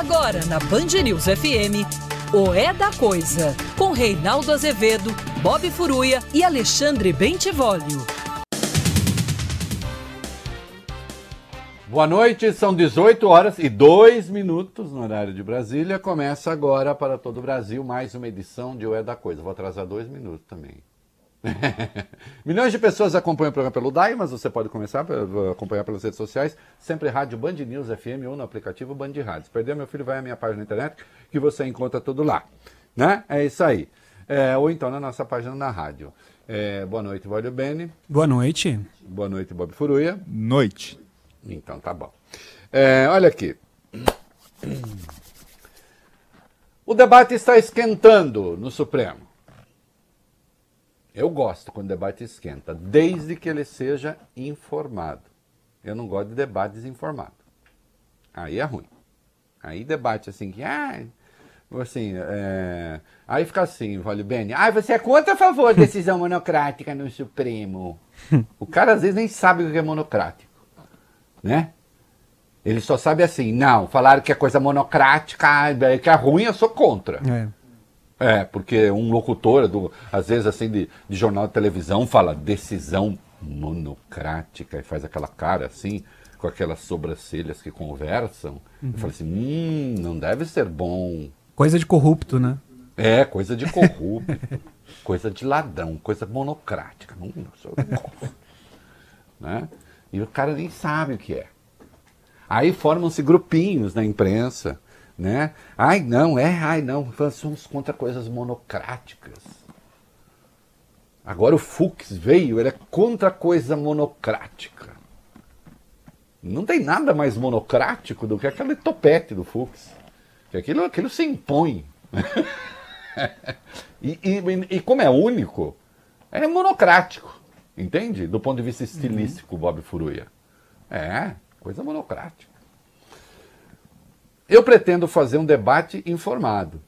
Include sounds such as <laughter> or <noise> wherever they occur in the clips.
Agora na Band News FM, o É da Coisa, com Reinaldo Azevedo, Bob Furuia e Alexandre Bentivolio. Boa noite, são 18 horas e 2 minutos no horário de Brasília. Começa agora para todo o Brasil mais uma edição de O É da Coisa. Vou atrasar dois minutos também. <laughs> Milhões de pessoas acompanham o programa pelo DAI, mas você pode começar a acompanhar pelas redes sociais, sempre Rádio Band News FM ou no aplicativo Band Rádios. Perdeu meu filho, vai à minha página na internet que você encontra tudo lá. Né? É isso aí. É, ou então na nossa página na rádio. É, boa noite, Valio Bene. Boa noite. Boa noite, Bob Furuia. Noite. Então tá bom. É, olha aqui. <clears throat> O debate está esquentando no Supremo. Eu gosto quando o debate esquenta, desde que ele seja informado. Eu não gosto de debate desinformado. Aí é ruim. Aí debate assim que. Ah, assim, é... Aí fica assim, vale bem. Ah, você é contra ou a favor da decisão <laughs> monocrática no Supremo? o cara às vezes nem sabe o que é monocrático. Né? Ele só sabe assim, não, falaram que é coisa monocrática, que é ruim, eu sou contra. É. É, porque um locutor, do, às vezes assim, de, de jornal de televisão, fala decisão monocrática e faz aquela cara assim, com aquelas sobrancelhas que conversam. Uhum. fala assim, hum, não deve ser bom. Coisa de corrupto, né? É, coisa de corrupto, <laughs> coisa de ladrão, coisa monocrática. Não, não sou <laughs> né? E o cara nem sabe o que é. Aí formam-se grupinhos na imprensa né? Ai, não, é, ai, não, somos contra coisas monocráticas. Agora o Fux veio, ele é contra coisa monocrática. Não tem nada mais monocrático do que aquele topete do Fux. Que aquilo, aquilo se impõe. <laughs> e, e, e, como é único, é monocrático. Entende? Do ponto de vista estilístico, uhum. Bob Furuia. É, coisa monocrática. Eu pretendo fazer um debate informado.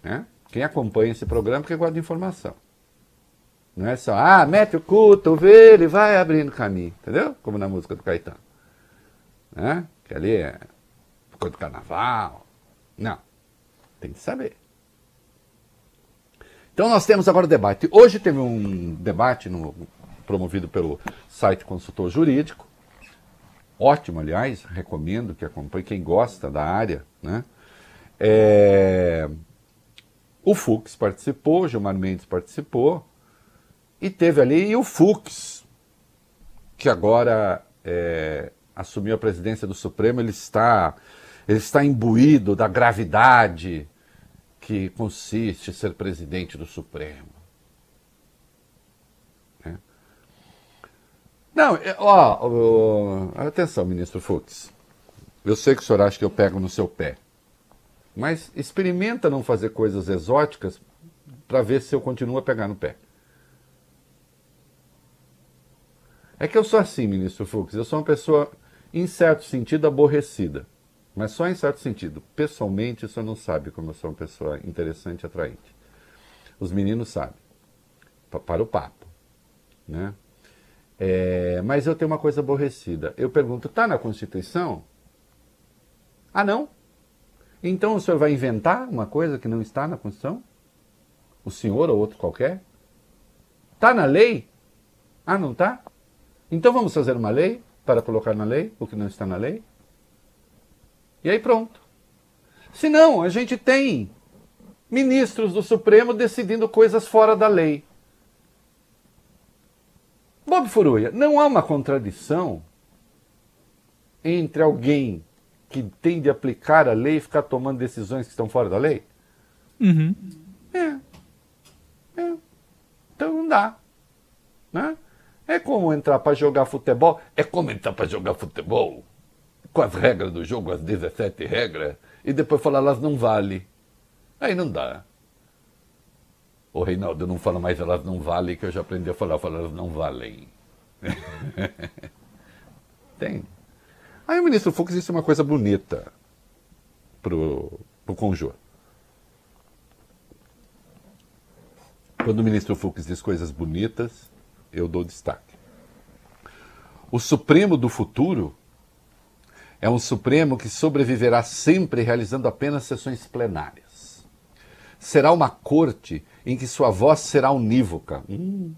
Né? Quem acompanha esse programa que gosta de informação. Não é só, ah, mete o cotovelo e vai abrindo caminho. Entendeu? Como na música do Caetano. Né? Que ali é coisa do carnaval. Não. Tem que saber. Então nós temos agora o debate. Hoje teve um debate no, promovido pelo site Consultor Jurídico ótimo, aliás, recomendo que acompanhe quem gosta da área. Né? É... O Fux participou, Gilmar Mendes participou, e teve ali e o Fux, que agora é, assumiu a presidência do Supremo, ele está, ele está imbuído da gravidade que consiste em ser presidente do Supremo. Não, é, ó, ó, atenção, ministro Fux. Eu sei que o senhor acha que eu pego no seu pé. Mas experimenta não fazer coisas exóticas para ver se eu continuo a pegar no pé. É que eu sou assim, ministro Fux. Eu sou uma pessoa, em certo sentido, aborrecida. Mas só em certo sentido. Pessoalmente, o senhor não sabe como eu sou uma pessoa interessante e atraente. Os meninos sabem. Para o papo. Né? É, mas eu tenho uma coisa aborrecida. Eu pergunto, está na Constituição? Ah, não? Então o senhor vai inventar uma coisa que não está na Constituição? O senhor ou outro qualquer? Está na lei? Ah, não está? Então vamos fazer uma lei para colocar na lei o que não está na lei? E aí pronto. Se não, a gente tem ministros do Supremo decidindo coisas fora da lei. Bob Furuia, não há uma contradição entre alguém que tem de aplicar a lei e ficar tomando decisões que estão fora da lei? Uhum. É. é. Então não dá. Né? É como entrar para jogar futebol. É como entrar para jogar futebol com as regras do jogo, as 17 regras, e depois falar elas não vale. Aí não dá. Ô Reinaldo, não fala mais elas não valem, que eu já aprendi a falar, falo elas não valem. <laughs> Tem. Aí o ministro Fux disse uma coisa bonita pro, pro Conjur. Quando o ministro Fux diz coisas bonitas, eu dou destaque. O Supremo do futuro É um Supremo que sobreviverá sempre realizando apenas sessões plenárias. Será uma corte em que sua voz será unívoca. Hum.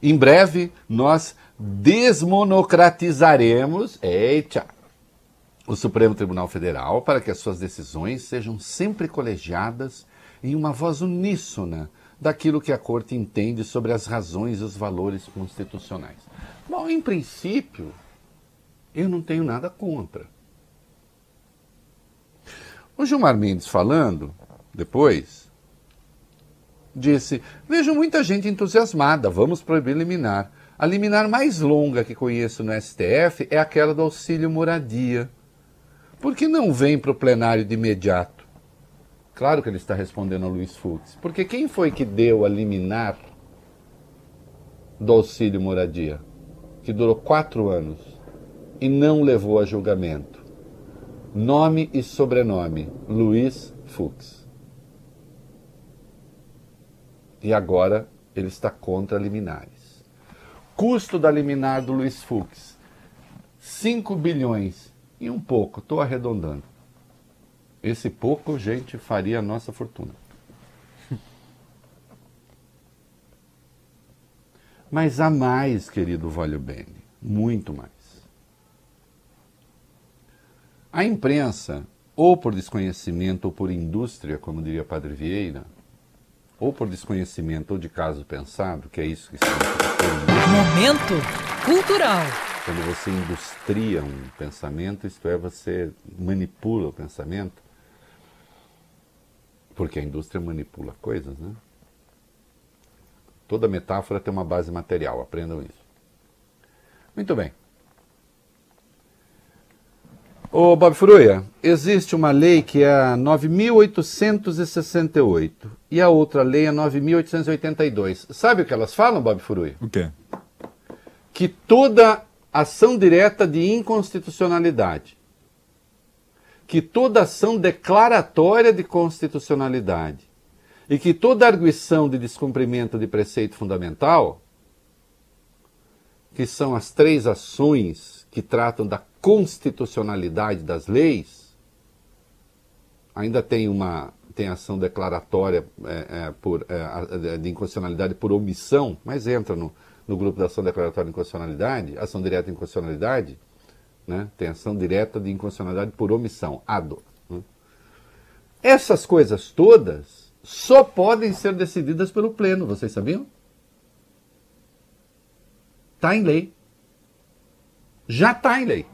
Em breve, nós desmonocratizaremos eita, o Supremo Tribunal Federal para que as suas decisões sejam sempre colegiadas em uma voz uníssona daquilo que a Corte entende sobre as razões e os valores constitucionais. Bom, em princípio, eu não tenho nada contra. O Gilmar Mendes falando, depois, disse: Vejo muita gente entusiasmada, vamos proibir liminar. A liminar mais longa que conheço no STF é aquela do auxílio moradia. Por que não vem para o plenário de imediato? Claro que ele está respondendo a Luiz Fux. Porque quem foi que deu a liminar do auxílio moradia? Que durou quatro anos e não levou a julgamento. Nome e sobrenome: Luiz Fux. E agora ele está contra liminares. Custo da liminar do Luiz Fux: 5 bilhões e um pouco, estou arredondando. Esse pouco, gente, faria a nossa fortuna. <laughs> Mas há mais, querido Valho Bene, muito mais. A imprensa, ou por desconhecimento ou por indústria, como diria Padre Vieira, ou por desconhecimento ou de caso pensado, que é isso que significa. Momento cultural. Quando você industria um pensamento, isto é, você manipula o pensamento, porque a indústria manipula coisas, né? Toda metáfora tem uma base material, aprendam isso. Muito bem. Ô Bob Fruia, existe uma lei que é a 9.868 e a outra lei é 9.882. Sabe o que elas falam, Bob Fruia? O quê? Que toda ação direta de inconstitucionalidade que toda ação declaratória de constitucionalidade e que toda arguição de descumprimento de preceito fundamental, que são as três ações que tratam da constitucionalidade das leis, ainda tem uma tem ação declaratória é, é, por, é, de inconstitucionalidade por omissão, mas entra no, no grupo da ação declaratória de inconstitucionalidade, ação direta de inconstitucionalidade, né? tem ação direta de inconstitucionalidade por omissão, ADO. Né? Essas coisas todas só podem ser decididas pelo Pleno, vocês sabiam? Está em lei. Já está em lei.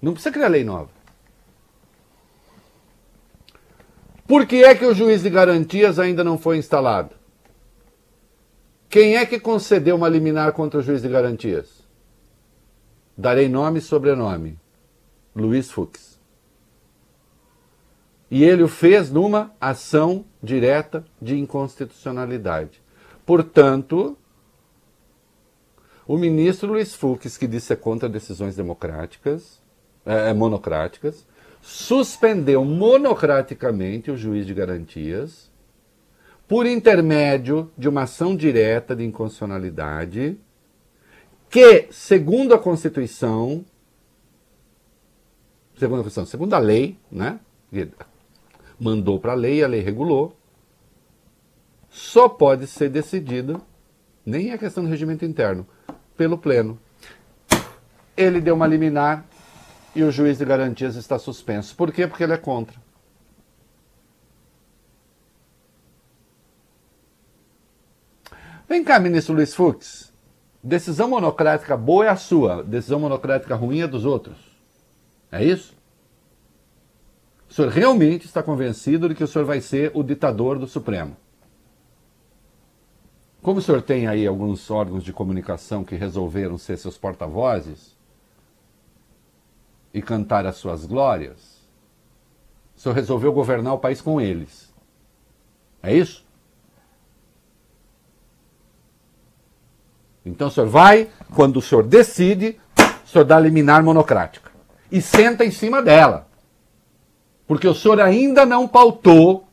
Não precisa criar lei nova. Por que é que o juiz de garantias ainda não foi instalado? Quem é que concedeu uma liminar contra o juiz de garantias? Darei nome e sobrenome. Luiz Fux. E ele o fez numa ação direta de inconstitucionalidade. Portanto, o ministro Luiz Fux, que disse ser contra decisões democráticas, é, monocráticas, suspendeu monocraticamente o juiz de garantias por intermédio de uma ação direta de inconstitucionalidade que, segundo a Constituição, segundo a Constituição, segundo a lei, né? Mandou para a lei, a lei regulou, só pode ser decidida, nem é questão do regimento interno, pelo Pleno. Ele deu uma liminar e o juiz de garantias está suspenso. Por quê? Porque ele é contra. Vem cá, ministro Luiz Fux. Decisão monocrática boa é a sua, decisão monocrática ruim é dos outros. É isso? O senhor realmente está convencido de que o senhor vai ser o ditador do Supremo? Como o senhor tem aí alguns órgãos de comunicação que resolveram ser seus porta-vozes e cantar as suas glórias, o senhor resolveu governar o país com eles. É isso? Então o senhor vai, quando o senhor decide, o senhor dá liminar monocrática. E senta em cima dela. Porque o senhor ainda não pautou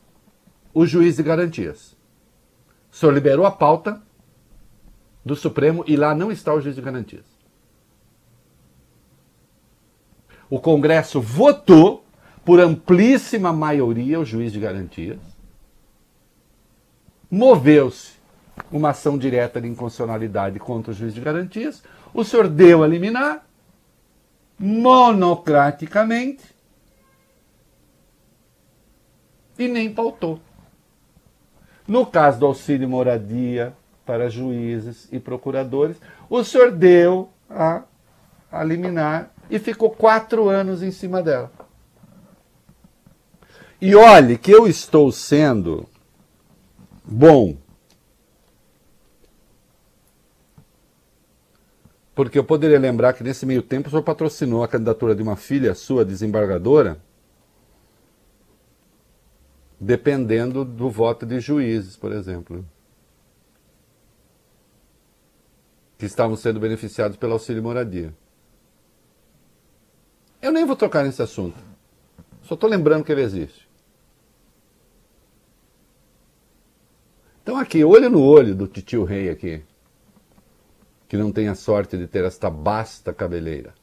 o juiz de garantias. O senhor liberou a pauta do Supremo e lá não está o juiz de garantias. O Congresso votou por amplíssima maioria o juiz de garantias. Moveu-se uma ação direta de inconstitucionalidade contra o juiz de garantias. O senhor deu a liminar monocraticamente e nem pautou. No caso do auxílio moradia para juízes e procuradores, o senhor deu a, a liminar e ficou quatro anos em cima dela. E olhe que eu estou sendo bom. Porque eu poderia lembrar que nesse meio tempo o senhor patrocinou a candidatura de uma filha sua, desembargadora, dependendo do voto de juízes, por exemplo, que estavam sendo beneficiados pelo auxílio moradia. Eu nem vou tocar nesse assunto. Só estou lembrando que ele existe. Então aqui, olho no olho do titio rei aqui, que não tem a sorte de ter esta basta cabeleira.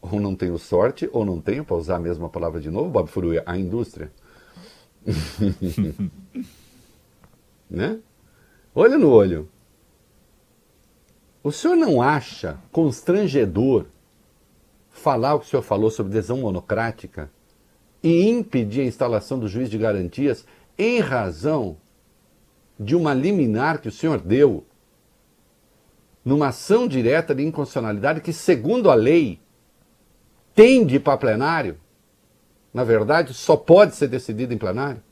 Ou não tenho sorte, ou não tenho, para usar a mesma palavra de novo, Bob Furuia, a indústria. <laughs> né? Olho no olho. O senhor não acha constrangedor falar o que o senhor falou sobre decisão monocrática e impedir a instalação do juiz de garantias em razão de uma liminar que o senhor deu numa ação direta de inconstitucionalidade que, segundo a lei, tem de ir para plenário? Na verdade, só pode ser decidido em plenário?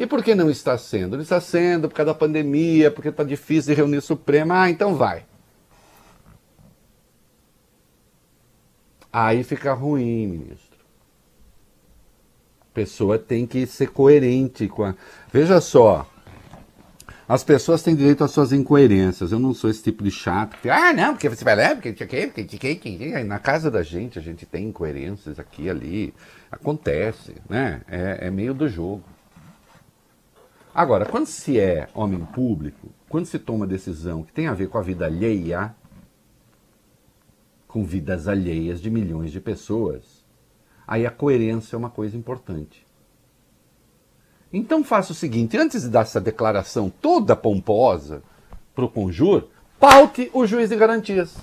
E por que não está sendo? Não está sendo por causa da pandemia, porque está difícil de reunir o Supremo. Ah, então vai. Aí fica ruim, ministro. A pessoa tem que ser coerente com a. Veja só. As pessoas têm direito às suas incoerências. Eu não sou esse tipo de chato. Que, ah, não, porque você vai lá, porque porque na casa da gente a gente tem incoerências aqui ali. Acontece, né? É, é meio do jogo. Agora, quando se é homem público, quando se toma decisão que tem a ver com a vida alheia, com vidas alheias de milhões de pessoas, aí a coerência é uma coisa importante. Então faça o seguinte: antes de dar essa declaração toda pomposa para o Conjur, paute o juiz de garantias.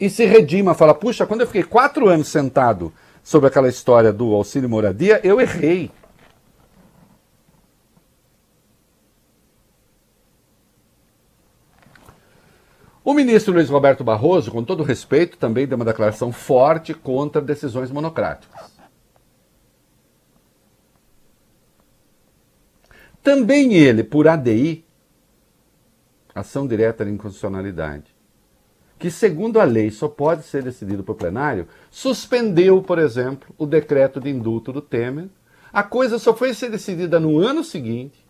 E se redima, fala: puxa, quando eu fiquei quatro anos sentado sobre aquela história do auxílio moradia, eu errei. O ministro Luiz Roberto Barroso, com todo respeito, também deu uma declaração forte contra decisões monocráticas. Também ele, por ADI, ação direta de inconstitucionalidade, que, segundo a lei, só pode ser decidido por plenário, suspendeu, por exemplo, o decreto de indulto do Temer. A coisa só foi ser decidida no ano seguinte.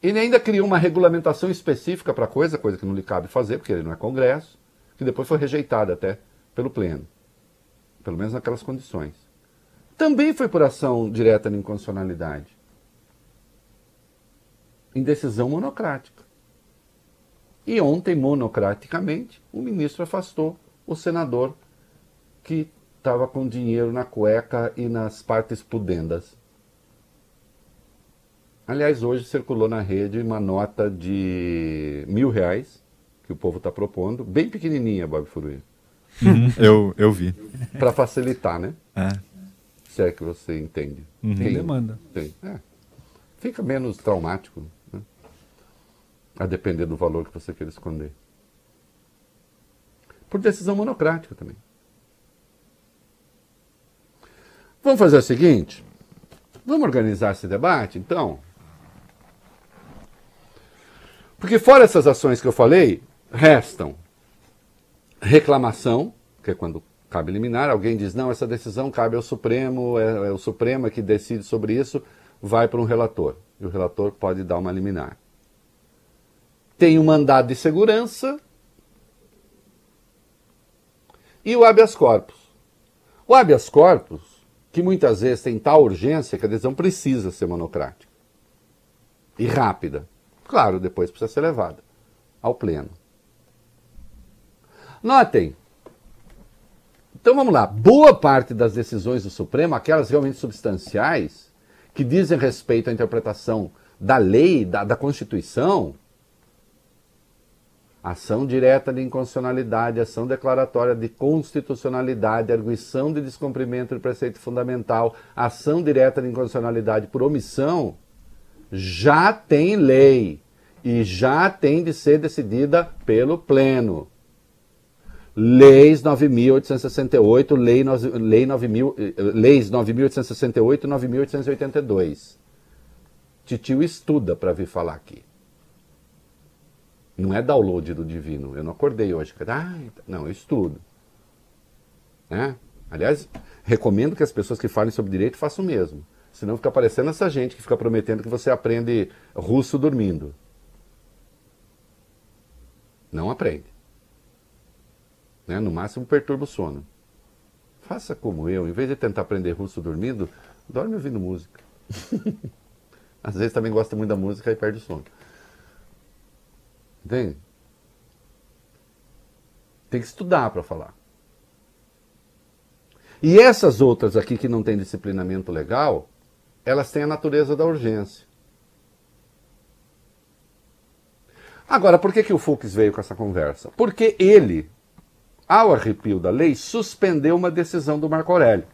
Ele ainda criou uma regulamentação específica para a coisa, coisa que não lhe cabe fazer, porque ele não é Congresso, que depois foi rejeitada até pelo Pleno. Pelo menos naquelas condições. Também foi por ação direta de inconstitucionalidade. Em decisão monocrática. E ontem, monocraticamente, o ministro afastou o senador que estava com dinheiro na cueca e nas partes pudendas. Aliás, hoje circulou na rede uma nota de mil reais que o povo está propondo, bem pequenininha, Bob Furuia. Uhum, <laughs> eu, eu vi. Para facilitar, né? É. Se é que você entende. Uhum. Tem demanda. Tem. É. Fica menos traumático a depender do valor que você queira esconder. Por decisão monocrática também. Vamos fazer o seguinte? Vamos organizar esse debate, então? Porque fora essas ações que eu falei, restam reclamação, que é quando cabe eliminar, alguém diz, não, essa decisão cabe ao Supremo, é, é o Supremo que decide sobre isso, vai para um relator. E o relator pode dar uma liminar tem o um mandado de segurança e o habeas corpus. O habeas corpus, que muitas vezes tem tal urgência que a decisão precisa ser monocrática. e rápida. Claro, depois precisa ser levada ao pleno. Notem. Então vamos lá. Boa parte das decisões do Supremo, aquelas realmente substanciais, que dizem respeito à interpretação da lei, da, da Constituição, ação direta de inconstitucionalidade, ação declaratória de constitucionalidade, arguição de descumprimento de preceito fundamental, ação direta de inconstitucionalidade por omissão, já tem lei e já tem de ser decidida pelo Pleno. Leis 9.868, lei, lei 9.000, eh, leis 9.868 e 9.882. Titio estuda para vir falar aqui. Não é download do divino. Eu não acordei hoje. Ah, não, eu estudo. Né? Aliás, recomendo que as pessoas que falem sobre direito façam o mesmo. Senão fica parecendo essa gente que fica prometendo que você aprende russo dormindo. Não aprende. Né? No máximo perturba o sono. Faça como eu, em vez de tentar aprender russo dormindo, dorme ouvindo música. <laughs> Às vezes também gosta muito da música e perde o sono. Entende? Tem que estudar para falar. E essas outras aqui que não têm disciplinamento legal, elas têm a natureza da urgência. Agora, por que, que o Fux veio com essa conversa? Porque ele, ao arrepio da lei, suspendeu uma decisão do Marco Aurélio,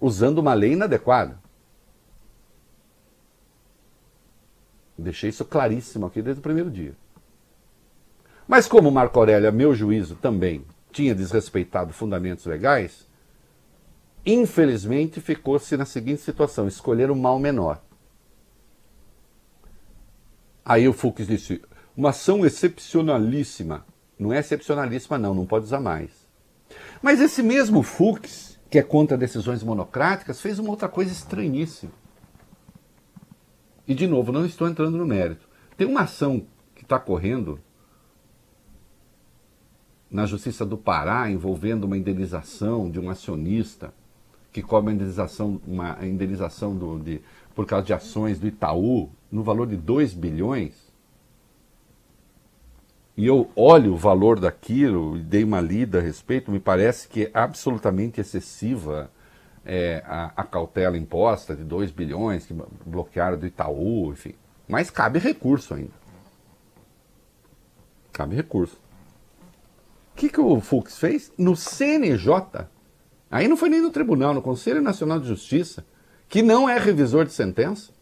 usando uma lei inadequada. Deixei isso claríssimo aqui desde o primeiro dia. Mas como Marco Aurélio, a meu juízo, também tinha desrespeitado fundamentos legais, infelizmente ficou-se na seguinte situação: escolher o mal menor. Aí o Fux disse: uma ação excepcionalíssima. Não é excepcionalíssima, não, não pode usar mais. Mas esse mesmo Fux, que é contra decisões monocráticas, fez uma outra coisa estranhíssima. E, de novo, não estou entrando no mérito. Tem uma ação que está correndo na Justiça do Pará envolvendo uma indenização de um acionista que cobra indenização, uma indenização do, de, por causa de ações do Itaú no valor de 2 bilhões. E eu olho o valor daquilo e dei uma lida a respeito, me parece que é absolutamente excessiva é, a, a, cautela imposta de 2 bilhões que bloquearam do Itaú, enfim. Mas cabe recurso ainda. Cabe recurso que, que o Fux fez? No CNJ, aí não foi nem no tribunal, no Conselho Nacional de Justiça, que não é revisor de sentença.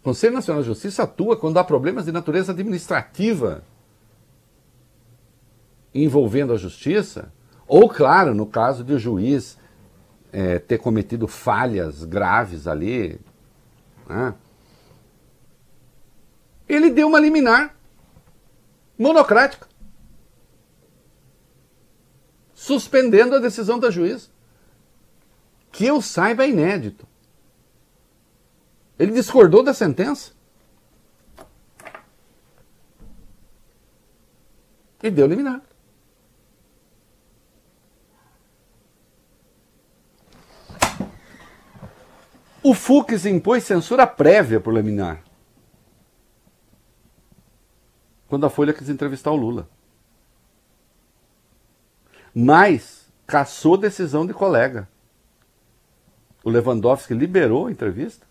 O Conselho Nacional de Justiça atua quando há problemas de natureza administrativa envolvendo a justiça, ou, claro, no caso de o juiz é, ter cometido falhas graves ali. Né? Ele deu uma liminar monocrática suspendendo a decisão da juíza. Que eu saiba é inédito. Ele discordou da sentença. E deu liminar. O Fux impôs censura prévia por liminar. Quando a Folha quis entrevistar o Lula mas caçou decisão de colega. O Lewandowski liberou a entrevista.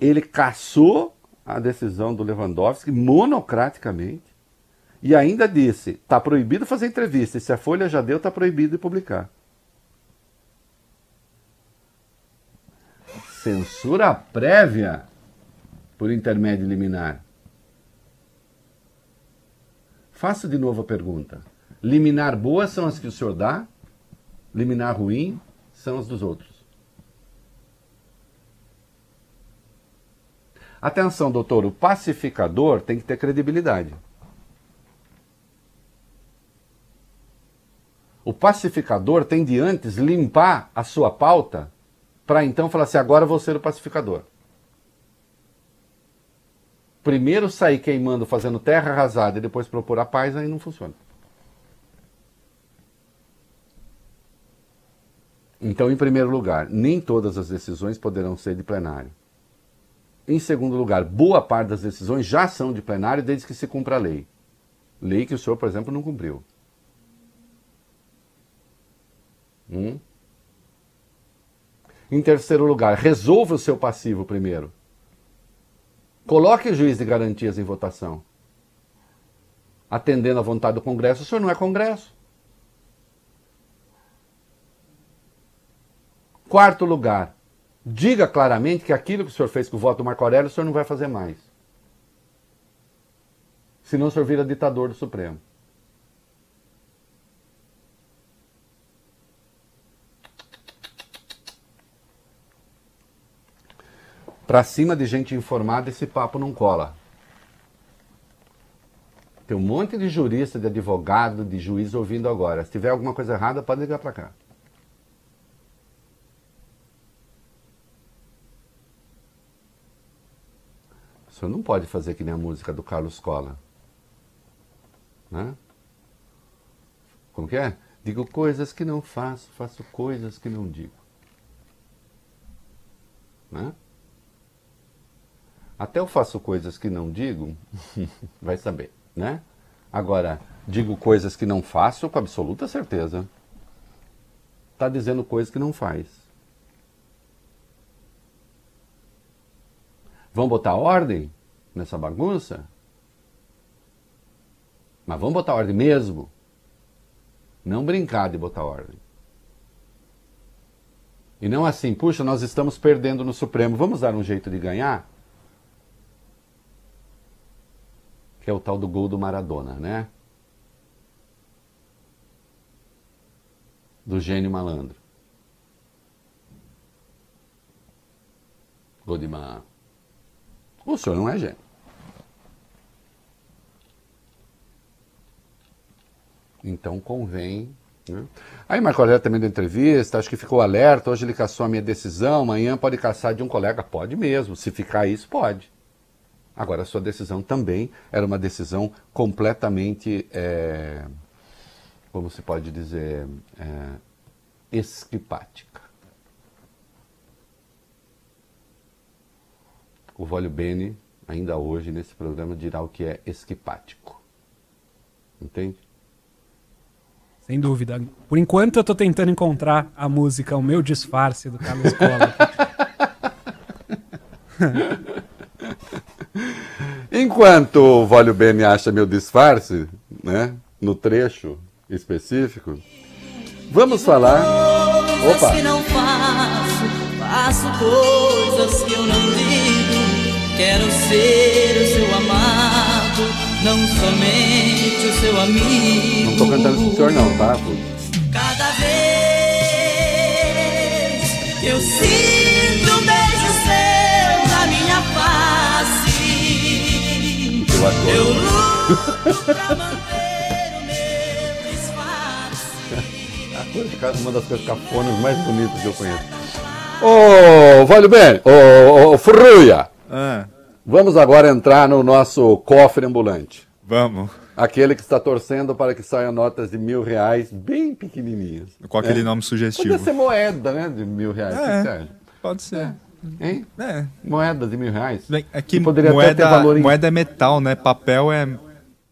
Ele caçou a decisão do Lewandowski monocraticamente e ainda disse: está proibido fazer entrevista. E se a Folha já deu, está proibido de publicar. Censura prévia por intermédio liminar. Faço de novo a pergunta. Liminar boas são as que o senhor dá, liminar ruim são as dos outros. Atenção, doutor, o pacificador tem que ter credibilidade. O pacificador tem de antes limpar a sua pauta para então falar assim: agora vou ser o pacificador. Primeiro sair queimando, fazendo terra arrasada e depois procurar paz, aí não funciona. Então, em primeiro lugar, nem todas as decisões poderão ser de plenário. Em segundo lugar, boa parte das decisões já são de plenário desde que se cumpra a lei. Lei que o senhor, por exemplo, não cumpriu. Hum? Em terceiro lugar, resolva o seu passivo primeiro. Coloque o juiz de garantias em votação. Atendendo à vontade do Congresso, o senhor não é Congresso. Quarto lugar, diga claramente que aquilo que o senhor fez com o voto do Marco Aurélio, o senhor não vai fazer mais. Senão o senhor vira ditador do Supremo. Para cima de gente informada, esse papo não cola. Tem um monte de jurista, de advogado, de juiz ouvindo agora. Se tiver alguma coisa errada, pode ligar para cá. O senhor não pode fazer que nem a música do Carlos Cola. Né? Como que é? Digo coisas que não faço, faço coisas que não digo. Né? Até eu faço coisas que não digo, <laughs> vai saber, né? Agora, digo coisas que não faço com absoluta certeza. Está dizendo coisas que não faz. Vamos botar ordem nessa bagunça? Mas vamos botar ordem mesmo. Não brincar de botar ordem. E não assim, puxa, nós estamos perdendo no Supremo, vamos dar um jeito de ganhar? Que é o tal do gol do Maradona, né? Do gênio malandro. Gol de ma... O senhor não é gênio. Então convém. Né? Aí Marco Aurélio também deu entrevista, acho que ficou alerta, hoje ele caçou a minha decisão, amanhã pode caçar de um colega. Pode mesmo, se ficar isso, pode. Agora, a sua decisão também era uma decisão completamente, é, como se pode dizer, é, esquipática. O Vólio Bene, ainda hoje nesse programa, dirá o que é esquipático. Entende? Sem dúvida. Por enquanto eu estou tentando encontrar a música O Meu Disfarce do Carlos Cola. <laughs> Enquanto o Vólio Bene acha meu disfarce, né, no trecho específico, vamos falar. Opa! que não faço, faço coisas que eu não digo. Quero ser o seu amado, não somente o seu amigo. Não tô cantando pro senhor não, tá? Cada vez que eu sinto um beijo seu na minha face, Eu adoro. eu luto pra manter o meu disfarce. <laughs> Uma das coisas cafonas mais bonitas que eu conheço. Ô, Vólio Bene, ô, ô, Furruia, Ah, vamos agora entrar no nosso cofre ambulante. vamos. Aquele que está torcendo para que saiam notas de mil reais bem pequenininhas. Com aquele É. nome sugestivo. Podia ser moeda, né? De mil reais. É. Pode ser. Hein? É. Moeda de mil reais? Bem, é que poderia até moeda, ter valor em- moeda é metal, né? Papel é.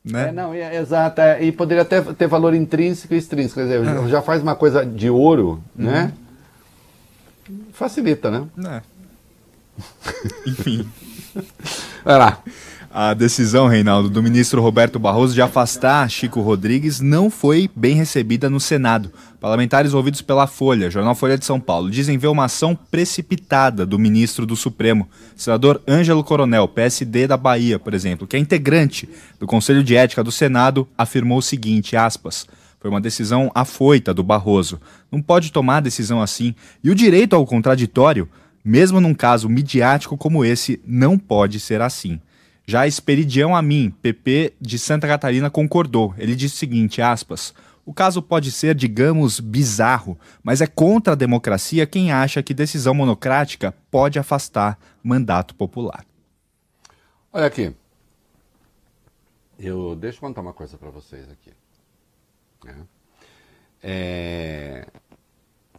Né? É, não, é, exato. é, e poderia até ter valor intrínseco e extrínseco. Quer dizer, É. já faz uma coisa de ouro, né? Uhum. Facilita, né? É. <laughs> Enfim. Vai lá. A decisão, Reinaldo, do ministro Roberto Barroso de afastar Chico Rodrigues não foi bem recebida no Senado. Parlamentares ouvidos pela Folha, jornal Folha de São Paulo, dizem ver uma ação precipitada do ministro do Supremo, senador Ângelo Coronel, PSD da Bahia, por exemplo, que é integrante do Conselho de Ética do Senado, afirmou o seguinte, aspas, foi uma decisão afoita do Barroso. Não pode tomar decisão assim. E o direito ao contraditório, mesmo num caso midiático como esse, não pode ser assim. Já Esperidião Amin, PP de Santa Catarina, concordou. Ele disse o seguinte, aspas, o caso pode ser, digamos, bizarro, mas é contra a democracia quem acha que decisão monocrática pode afastar mandato popular. Olha aqui. Eu deixa eu contar uma coisa para vocês aqui. né? É,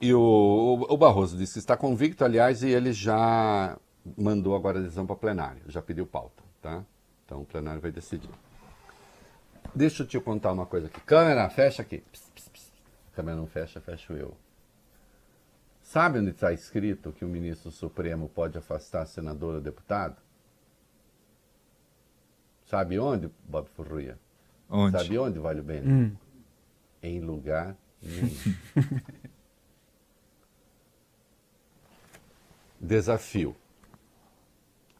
E o, o Barroso disse que está convicto, aliás, e ele já mandou agora a decisão para plenário, já pediu pauta, tá? Então o plenário vai decidir. Deixa eu te contar uma coisa aqui. Câmera, fecha aqui. Pss, pss, pss. Câmera não fecha, fecho eu. Sabe onde está escrito que o ministro Supremo pode afastar senador ou deputado? Sabe onde, Bob Furruia? Onde? Sabe onde, Vale Bene? Hum. Em lugar nenhum. <laughs> Desafio.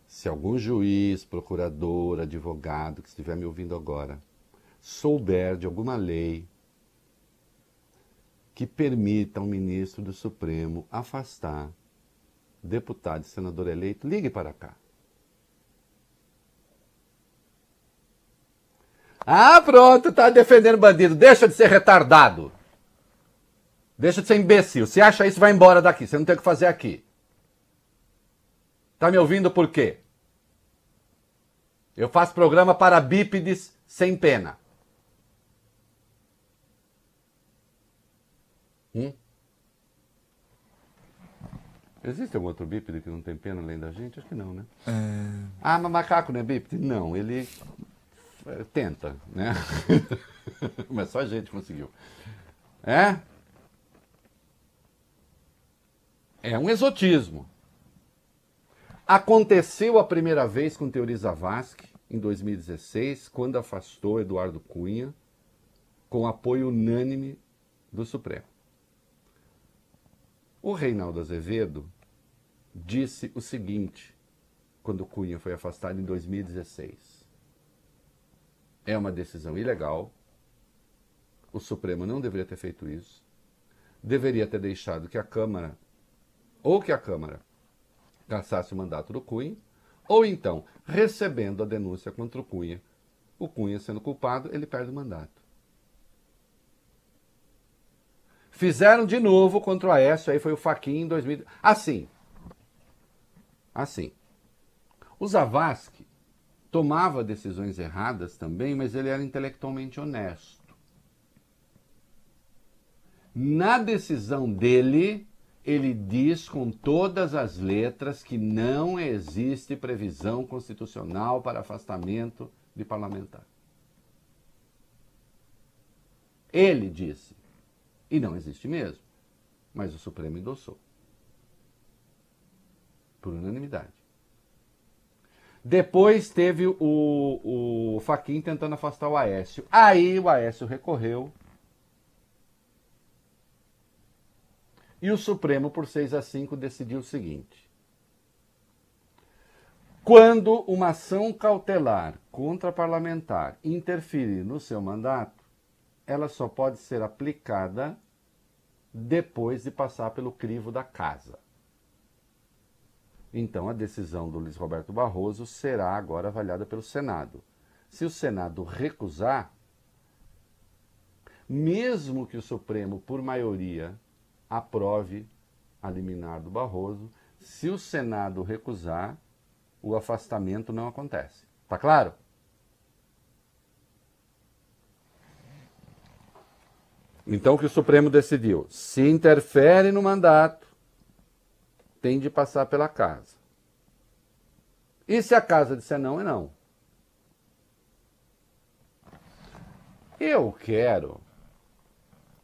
Se algum juiz, procurador, advogado que estiver me ouvindo agora souber de alguma lei que permita ao ministro do Supremo afastar deputado e senador eleito, ligue para cá. Ah, pronto, tá defendendo bandido. Deixa de ser retardado. Deixa de ser imbecil. Se acha isso, vai embora daqui. Você não tem o que fazer aqui. Tá me ouvindo por quê? Eu faço programa para bípedes sem pena. Hum? Existe algum outro bípede que não tem pena além da gente? Acho que não, né? Ah, mas macaco não é bípede? Não, ele é, tenta, né? <laughs> mas só a gente conseguiu. É? É um exotismo. Aconteceu a primeira vez com Teori Zavascki, em 2016, quando afastou Eduardo Cunha, com apoio unânime do Supremo. O Reinaldo Azevedo disse o seguinte, quando Cunha foi afastado em 2016. É uma decisão ilegal, o Supremo não deveria ter feito isso, deveria ter deixado que a Câmara, ou que a Câmara cassasse o mandato do Cunha, ou então, recebendo a denúncia contra o Cunha, o Cunha sendo culpado, ele perde o mandato. Fizeram de novo contra o Aécio, aí foi o Faquin em 2000. Assim. Assim. O Zavascki tomava decisões erradas também, mas ele era intelectualmente honesto. Na decisão dele, ele diz com todas as letras que não existe previsão constitucional para afastamento de parlamentar. Ele disse. E não existe mesmo. Mas o Supremo endossou. Por unanimidade. Depois teve o, o Faquin tentando afastar o Aécio. Aí o Aécio recorreu. E o Supremo, por 6 a 5, decidiu o seguinte: quando uma ação cautelar contra parlamentar interferir no seu mandato, ela só pode ser aplicada depois de passar pelo crivo da casa. Então, a decisão do Luiz Roberto Barroso será agora avaliada pelo Senado. Se o Senado recusar, mesmo que o Supremo, por maioria, aprove a liminar do Barroso, se o Senado recusar, o afastamento não acontece. Tá claro? Então, o que o Supremo decidiu? Se interfere no mandato, tem de passar pela casa. E se a casa disser não, é não. Eu quero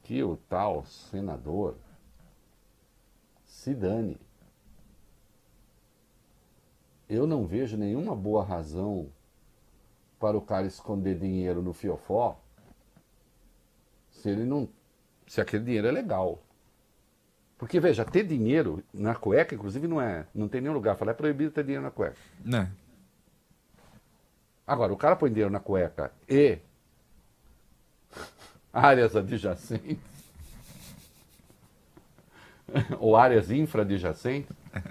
que o tal senador se dane. Eu não vejo nenhuma boa razão para o cara esconder dinheiro no fiofó se ele não. Se aquele dinheiro é legal. Porque, veja, ter dinheiro na cueca, inclusive, não é. Não tem nenhum lugar. Falar, é proibido ter dinheiro na cueca. Né? Agora, o cara põe dinheiro na cueca e <laughs> áreas adjacentes, <laughs> ou áreas infra-adjacentes, <laughs>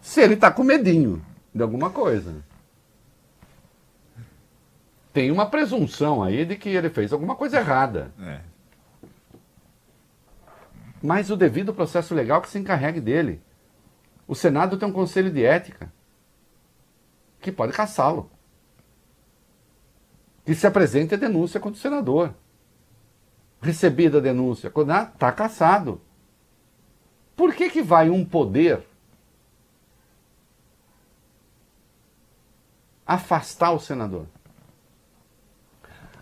se ele está com medinho de alguma coisa. Tem uma presunção aí de que ele fez alguma coisa errada. É. Mas o devido processo legal que se encarregue dele. O Senado tem um conselho de ética que pode caçá-lo. Que se apresente a denúncia contra o senador. Recebida a denúncia, está caçado. Por que, que vai um poder afastar o senador.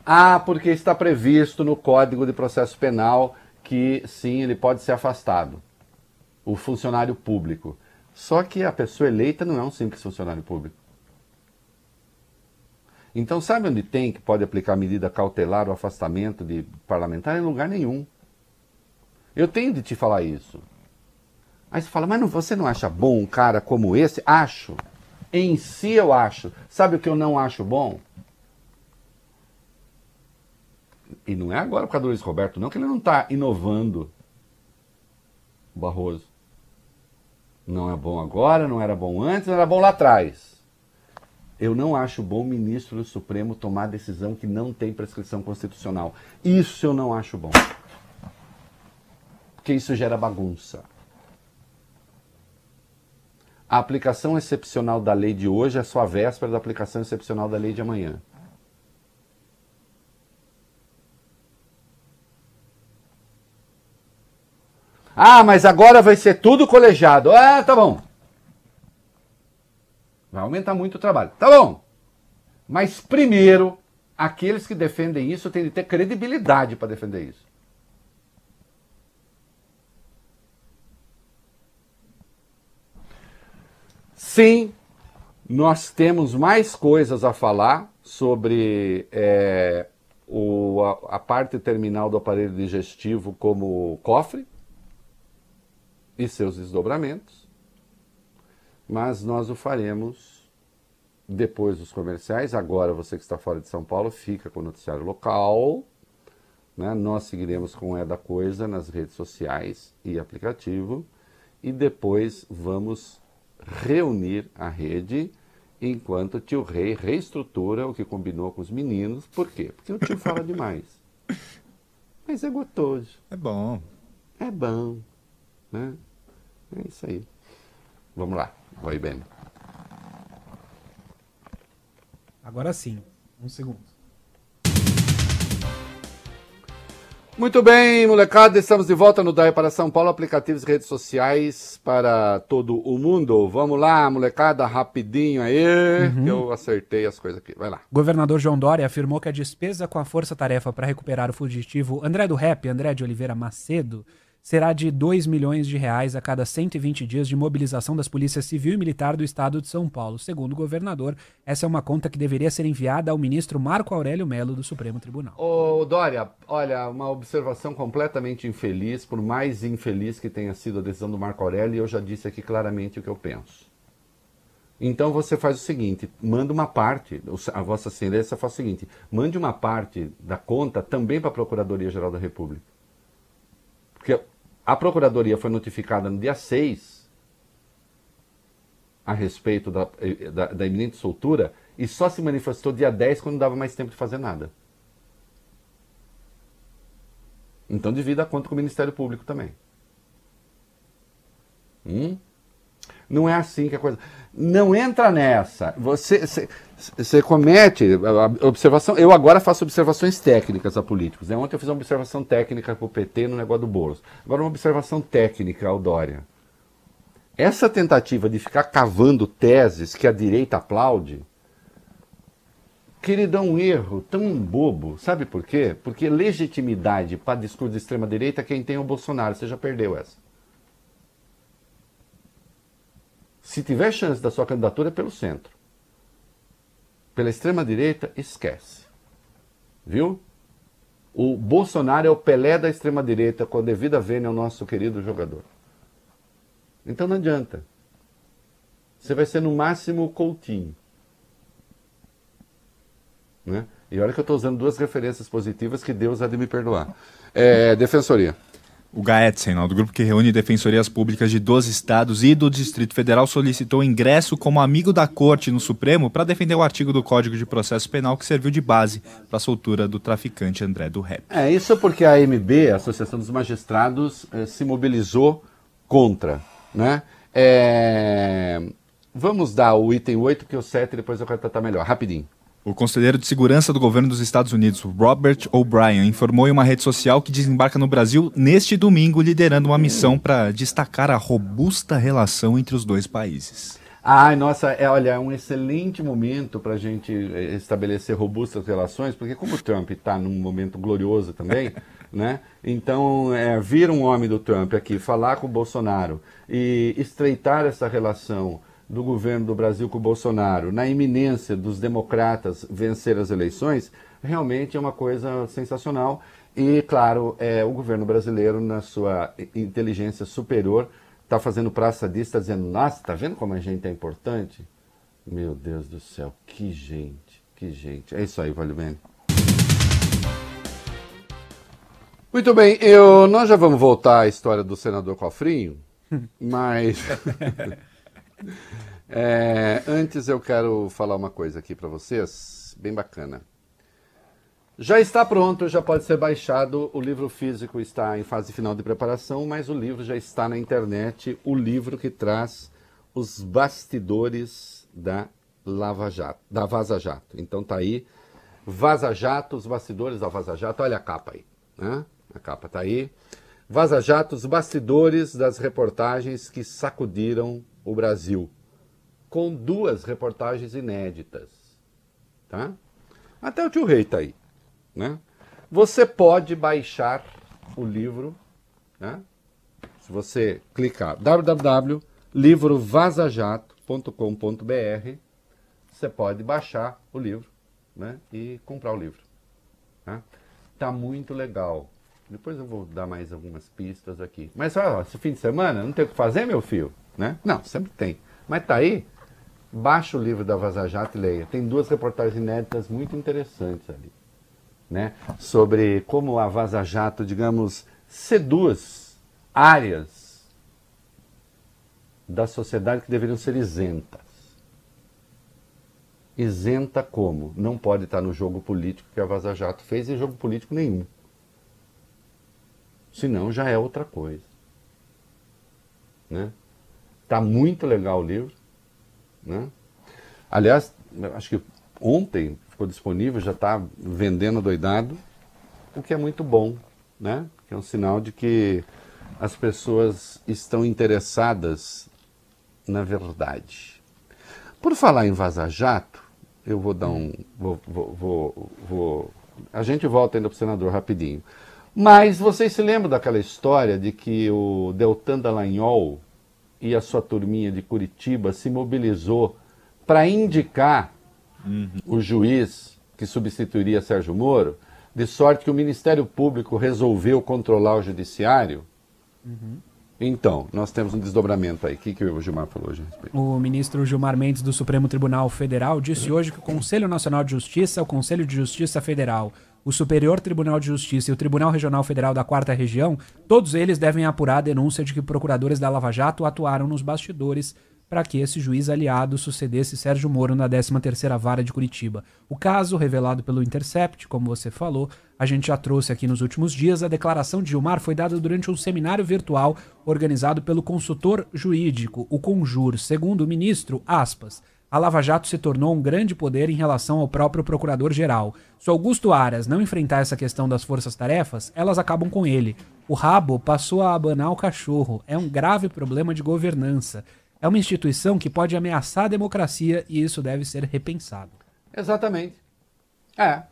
Ah, porque está previsto no Código de Processo Penal que sim, ele pode ser afastado. O funcionário público. Só que a pessoa eleita não é um simples funcionário público. Então, sabe onde tem que pode aplicar medida cautelar ou afastamento de parlamentar? Em lugar nenhum. Eu tenho de te falar isso. Aí você fala, mas não, você não acha bom um cara como esse? Acho. Em si eu acho. Sabe o que eu não acho bom? E não é agora por causa do Luiz Roberto, não, que ele não está inovando o Barroso. Não é bom agora, não era bom antes, não era bom lá atrás. Eu não acho bom o ministro do Supremo tomar decisão que não tem prescrição constitucional. Isso eu não acho bom. Porque isso gera bagunça. A aplicação excepcional da lei de hoje é só a véspera da aplicação excepcional da lei de amanhã. Ah, mas agora vai ser tudo colegiado. Ah, tá bom. Vai aumentar muito o trabalho. Tá bom. Mas primeiro, aqueles que defendem isso têm de ter credibilidade para defender isso. Sim, nós temos mais coisas a falar sobre é, o, a, a parte terminal do aparelho digestivo como cofre e seus desdobramentos, mas nós o faremos depois dos comerciais. Agora, você que está fora de São Paulo, fica com o noticiário local. Né? Nós seguiremos com É da Coisa nas redes sociais e aplicativo. E depois vamos reunir a rede enquanto o tio Rei reestrutura o que combinou com os meninos. Por quê? Porque o tio fala demais. Mas é gostoso. É bom. É bom. Né? É isso aí. Vamos lá, vai bem. Agora sim, um segundo. Muito bem, molecada, estamos de volta no Daí para São Paulo, aplicativos e redes sociais para todo o mundo. Vamos lá, molecada, rapidinho aí, uhum. que eu acertei as coisas aqui. Vai lá. Governador João Dória afirmou que a despesa com a força-tarefa para recuperar o fugitivo André do Rep, André de Oliveira Macedo, será de 2 milhões de reais a cada 120 dias de mobilização das polícias civil e militar do estado de São Paulo. Segundo o governador, essa é uma conta que deveria ser enviada ao ministro Marco Aurélio Melo do Supremo Tribunal. Ô Dória, olha, uma observação completamente infeliz, por mais infeliz que tenha sido a decisão do Marco Aurélio, eu já disse aqui claramente o que eu penso. Então você faz o seguinte, manda uma parte, a Vossa Excelência faz o seguinte, mande uma parte da conta também para a Procuradoria-Geral da República. Porque a Procuradoria foi notificada no dia 6 a respeito da, da, da iminente soltura e só se manifestou dia 10 quando não dava mais tempo de fazer nada. Então divida a conta com o Ministério Público também. Hum? Não é assim que a coisa. Não entra nessa. Você, você, você comete observação. Eu agora faço observações técnicas a políticos. Né? Ontem eu fiz uma observação técnica para o PT no negócio do Boulos. Agora uma observação técnica ao Dória. Essa tentativa de ficar cavando teses que a direita aplaude, querido, é um erro tão bobo. Sabe por quê? Porque legitimidade para discurso de extrema-direita quem tem é o Bolsonaro. Você já perdeu essa. Se tiver chance da sua candidatura, é pelo centro. Pela extrema-direita, esquece. Viu? O Bolsonaro é o Pelé da extrema-direita, com a devida vênia ao nosso querido jogador. Então não adianta. Você vai ser no máximo o Coutinho. Né? E olha que eu estou usando duas referências positivas que Deus há de me perdoar. É, defensoria. O GAETSEN, do grupo que reúne defensorias públicas de 12 estados e do Distrito Federal, solicitou ingresso como amigo da corte no Supremo para defender o artigo do Código de Processo Penal que serviu de base para a soltura do traficante André do Rep. É, isso porque a AMB, a Associação dos Magistrados, eh, se mobilizou contra. Né? É... Vamos dar o item 8, que o 7 depois eu quero tratar melhor. Rapidinho. O conselheiro de segurança do governo dos Estados Unidos, Robert O'Brien, informou em uma rede social que desembarca no Brasil neste domingo, liderando uma missão para destacar a robusta relação entre os dois países. Ai, nossa, é, olha, é um excelente momento para a gente eh, estabelecer robustas relações, porque como o Trump está num momento glorioso também, <laughs> né? Então, é, vir um homem do Trump aqui falar com o Bolsonaro e estreitar essa relação do governo do Brasil com o Bolsonaro, na iminência dos democratas vencer as eleições, realmente é uma coisa sensacional. E, claro, é, o governo brasileiro, na sua inteligência superior, está fazendo praça disso, está dizendo, nossa, está vendo como a gente é importante? Meu Deus do céu, que gente, que gente. É isso aí, Valeu Muito bem, eu, nós já vamos voltar à história do senador Cofrinho, <laughs> mas <laughs> é, antes eu quero falar uma coisa aqui para vocês, bem bacana. Já está pronto, já pode ser baixado. O livro físico está em fase final de preparação, mas o livro já está na internet. O livro que traz os bastidores da Lava Jato, da Vaza Jato. Então tá aí, Vaza Jato, os bastidores da Vaza Jato. Olha a capa aí, né? A capa tá aí. Vaza Jato, os bastidores das reportagens que sacudiram o Brasil, com duas reportagens inéditas, tá? Até o tio Rei tá aí. Né? Você pode baixar o livro, né? se você clicar www.livrovazajato.com.br, você pode baixar o livro né? e comprar o livro. Tá? tá muito legal. Depois eu vou dar mais algumas pistas aqui. Mas ó, esse fim de semana não tem o que fazer, meu filho? Né? Não, sempre tem. Mas tá aí, baixa o livro da Vaza Jato e leia. Tem duas reportagens inéditas muito interessantes ali né, sobre como a Vaza Jato, digamos, seduz áreas da sociedade que deveriam ser isentas. Isenta como? Não pode estar no jogo político que a Vaza Jato fez em jogo político nenhum. Senão já é outra coisa. Né? Tá muito legal o livro. Né? Aliás, acho que ontem ficou disponível, já está vendendo doidado, o que é muito bom, né? Que é um sinal de que as pessoas estão interessadas na verdade. Por falar em Vaza Jato, eu vou dar um. Vou, vou, vou, vou a gente volta ainda para o senador rapidinho. Mas vocês se lembram daquela história de que o Deltan Dallagnol e a sua turminha de Curitiba se mobilizou para indicar uhum. o juiz que substituiria Sérgio Moro, de sorte que o Ministério Público resolveu controlar o Judiciário. Uhum. Então, nós temos um desdobramento aí. O que, que o Gilmar falou hoje? O ministro Gilmar Mendes do Supremo Tribunal Federal disse hoje que o Conselho Nacional de Justiça, o Conselho de Justiça Federal, o Superior Tribunal de Justiça e o Tribunal Regional Federal da Quarta Região, todos eles devem apurar a denúncia de que procuradores da Lava Jato atuaram nos bastidores para que esse juiz aliado sucedesse Sérgio Moro na 13ª Vara de Curitiba. O caso, revelado pelo Intercept, como você falou, a gente já trouxe aqui nos últimos dias, a declaração de Gilmar foi dada durante um seminário virtual organizado pelo consultor jurídico, o Conjur. Segundo o ministro, aspas, a Lava Jato se tornou um grande poder em relação ao próprio procurador-geral. Se Augusto Aras não enfrentar essa questão das forças-tarefas, elas acabam com ele. O rabo passou a abanar o cachorro. É um grave problema de governança é uma instituição que pode ameaçar a democracia e isso deve ser repensado. Exatamente. É.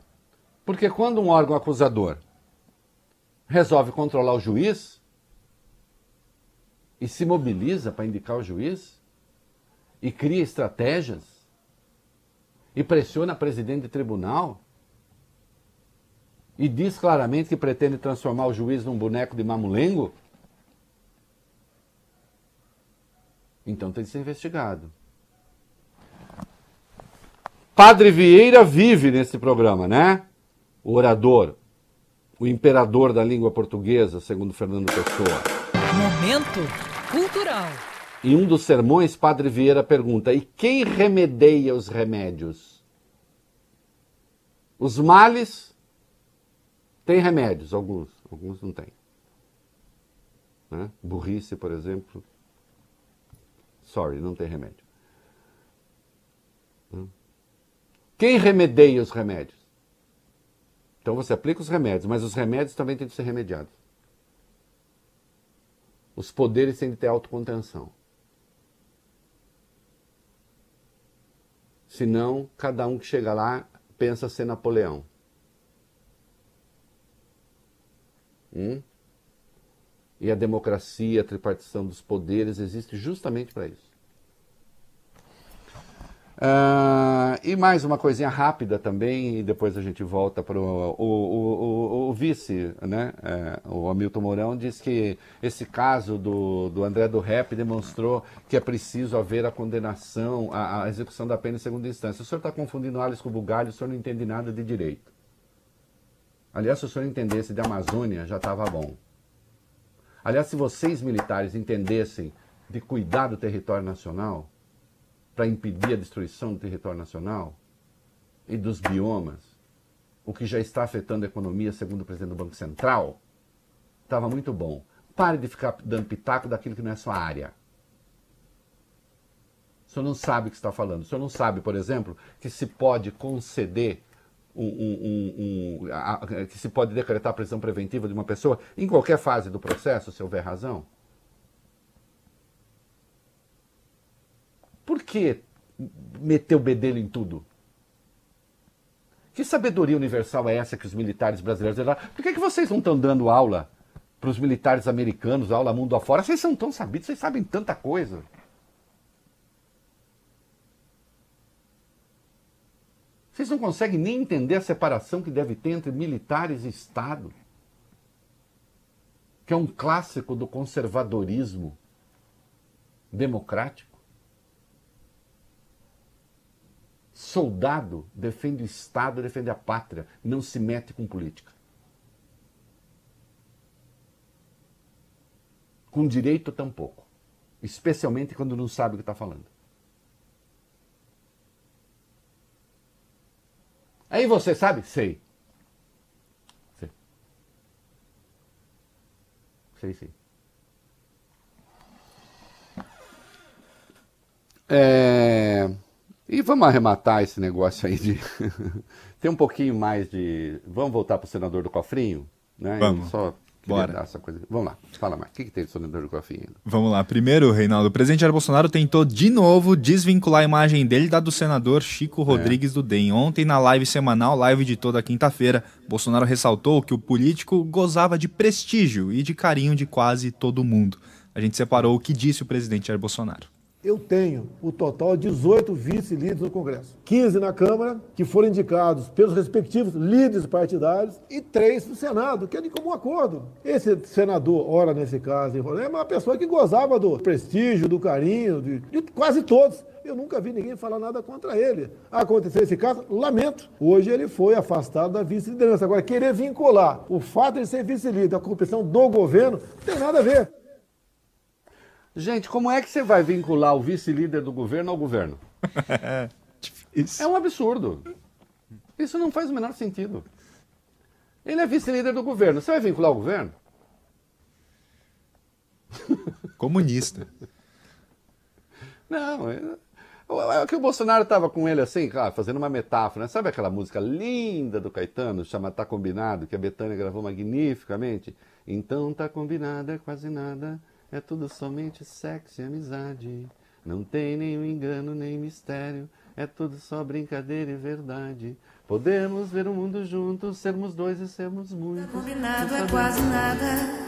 Porque quando um órgão acusador resolve controlar o juiz e se mobiliza para indicar o juiz e cria estratégias e pressiona presidente de tribunal e diz claramente que pretende transformar o juiz num boneco de mamulengo, Então tem que ser investigado. Padre Vieira vive nesse programa, né? O orador, o imperador da língua portuguesa, segundo Fernando Pessoa. Momento cultural. Em um dos sermões, Padre Vieira pergunta: e quem remedeia os remédios? Os males têm remédios, alguns, alguns não têm. Né? Burrice, por exemplo, Sorry, não tem remédio. Hum? Quem remedeia os remédios? Então você aplica os remédios, mas os remédios também têm que ser remediados. Os poderes têm que ter autocontenção. Senão, cada um que chega lá pensa ser Napoleão. Hum? E a democracia, a tripartição dos poderes existe justamente para isso. Uh, e mais uma coisinha rápida também, e depois a gente volta para o, o, o, vice, né? É, o Hamilton Mourão diz que esse caso do, do André do Rep demonstrou que é preciso haver a condenação, a, a execução da pena em segunda instância. O senhor está confundindo Alice com o Bugalho, o senhor não entende nada de direito. Aliás, se o senhor entendesse de Amazônia, já estava bom. Aliás, se vocês militares entendessem de cuidar do território nacional, para impedir a destruição do território nacional e dos biomas, o que já está afetando a economia, segundo o presidente do Banco Central, estava muito bom. Pare de ficar dando pitaco daquilo que não é sua área. O senhor não sabe o que está falando. O senhor não sabe, por exemplo, que se pode conceder um, um, um, a, que se pode decretar a prisão preventiva de uma pessoa em qualquer fase do processo, se houver razão? Por que meter o bedelho em tudo? Que sabedoria universal é essa que os militares brasileiros? Por que, que vocês não estão dando aula para os militares americanos, aula mundo afora? Vocês são tão sabidos, vocês sabem tanta coisa. Vocês não conseguem nem entender a separação que deve ter entre militares e Estado, que é um clássico do conservadorismo democrático. Soldado defende o Estado, defende a pátria, não se mete com política. Com direito tampouco. Especialmente quando não sabe o que está falando. Aí você sabe? Sei. Sei. Sei, sim. É... E vamos arrematar esse negócio aí de. <laughs> Tem um pouquinho mais de. Vamos voltar para o senador do cofrinho? Né? Vamos. Só Bora. essa coisa. Vamos lá, fala mais. O que, que tem do senador do cofrinho? Vamos lá. Primeiro, Reinaldo, o presidente Jair Bolsonaro tentou de novo desvincular a imagem dele da do senador Chico É. Rodrigues do DEM. Ontem, na live semanal, live de toda quinta-feira, Bolsonaro ressaltou que o político gozava de prestígio e de carinho de quase todo mundo. A gente separou o que disse o presidente Jair Bolsonaro. Eu tenho o total de 18 vice-líderes no Congresso. 15 na Câmara, que foram indicados pelos respectivos líderes partidários, e três no Senado, que é de comum acordo. Esse senador, ora nesse caso, é uma pessoa que gozava do prestígio, do carinho, de, de quase todos. Eu nunca vi ninguém falar nada contra ele. Aconteceu esse caso, lamento. Hoje ele foi afastado da vice-liderança. Agora, querer vincular o fato de ser vice-líder à corrupção do governo, não tem nada a ver. Gente, como é que você vai vincular o vice-líder do governo ao governo? <laughs> Difícil. É um absurdo. Isso não faz o menor sentido. Ele é vice-líder do governo. Você vai vincular o governo? <laughs> Comunista. Não. É, é que o Bolsonaro estava com ele assim, claro, fazendo uma metáfora. né? Sabe aquela música linda do Caetano, chama Tá Combinado, que a Betânia gravou magnificamente? Então tá combinado, é quase nada. É tudo somente sexo e amizade. Não tem nenhum engano nem mistério. É tudo só brincadeira e verdade. Podemos ver o mundo juntos, sermos dois e sermos muitos. Combinado é quase nada.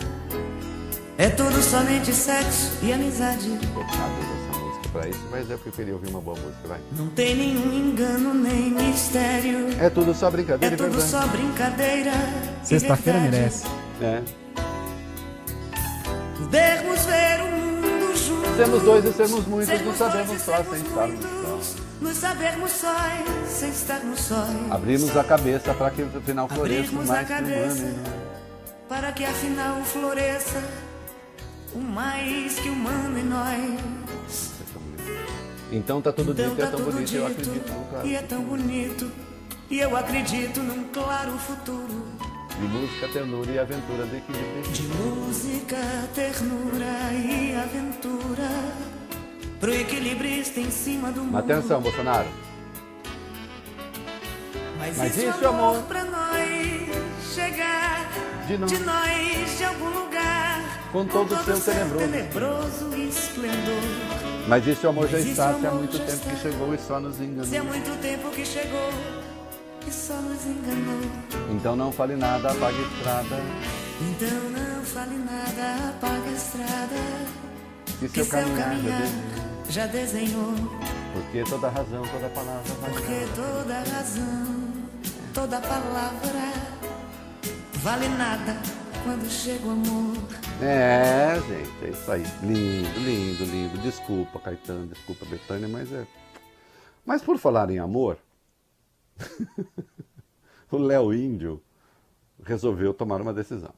É tudo somente sexo e amizade. Coitado dessa música pra isso, mas eu preferi ouvir uma boa música, vai. Não tem nenhum engano nem mistério. É tudo só É brincadeira e tudo verdade. só brincadeira. e Sexta-feira merece. É. Podermos ver o mundo juntos. Sermos dois e sermos muitos, Sermos nos sabemos só sem estarmos só. Nos sabermos sóis, sem estarmos sóis. Abrimos a cabeça para que o final floresça Abrirmos mais a cabeça humano. para que afinal floresça o mais que humano em nós. Então tá tudo Então dito é tá tão tudo bonito, eu dito acredito no claro. e é tão bonito e eu acredito num claro futuro De música, ternura e aventura do equilíbrio. de música, ternura e aventura pro equilibrista em cima do mundo. Atenção, Bolsonaro. Mas, Mas isso, isso, amor amor, pra nós chegar De nós. de nós de algum lugar Com todo o seu tenebroso. tenebroso esplendor. Mas esse amor já Mas está esse se há muito já tempo que está. chegou e só nos Se há enganou. muito tempo que chegou e só nos enganou. Então não fale nada, apague a estrada. Então não fale nada, apaga a estrada. Que Que seu caminhar já caminhar desenhou. já desenhou. Porque toda razão, toda palavra vai Porque toda razão, toda palavra vale nada quando chega o amor. É, gente, é isso aí. Lindo, lindo, lindo. Desculpa, Caetano, desculpa, Betânia, mas é. Mas por falar em amor, <laughs> o Léo Índio resolveu tomar uma decisão.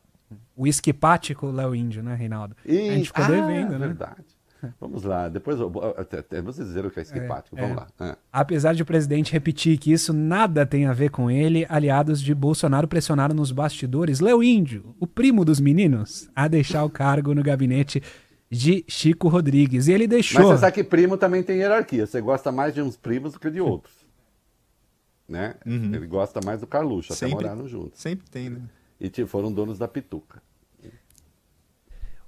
O esquipático Léo Índio, né, Reinaldo? E... A gente ficou ah, devendo, é né? verdade. Vamos lá, depois que dizer o que é esquipático. É, Vamos é. lá. Ah. Apesar de o presidente repetir que isso nada tem a ver com ele, aliados de Bolsonaro pressionaram nos bastidores Léo Índio, o primo dos meninos, a deixar o cargo no gabinete de Chico Rodrigues. E ele deixou. Mas você sabe que primo também tem hierarquia. Você gosta mais de uns primos do que de <laughs> outros. Né? Ele gosta mais do Carluxo, até Sempre. moraram juntos. Sempre tem, né? E tipo, foram donos da pituca.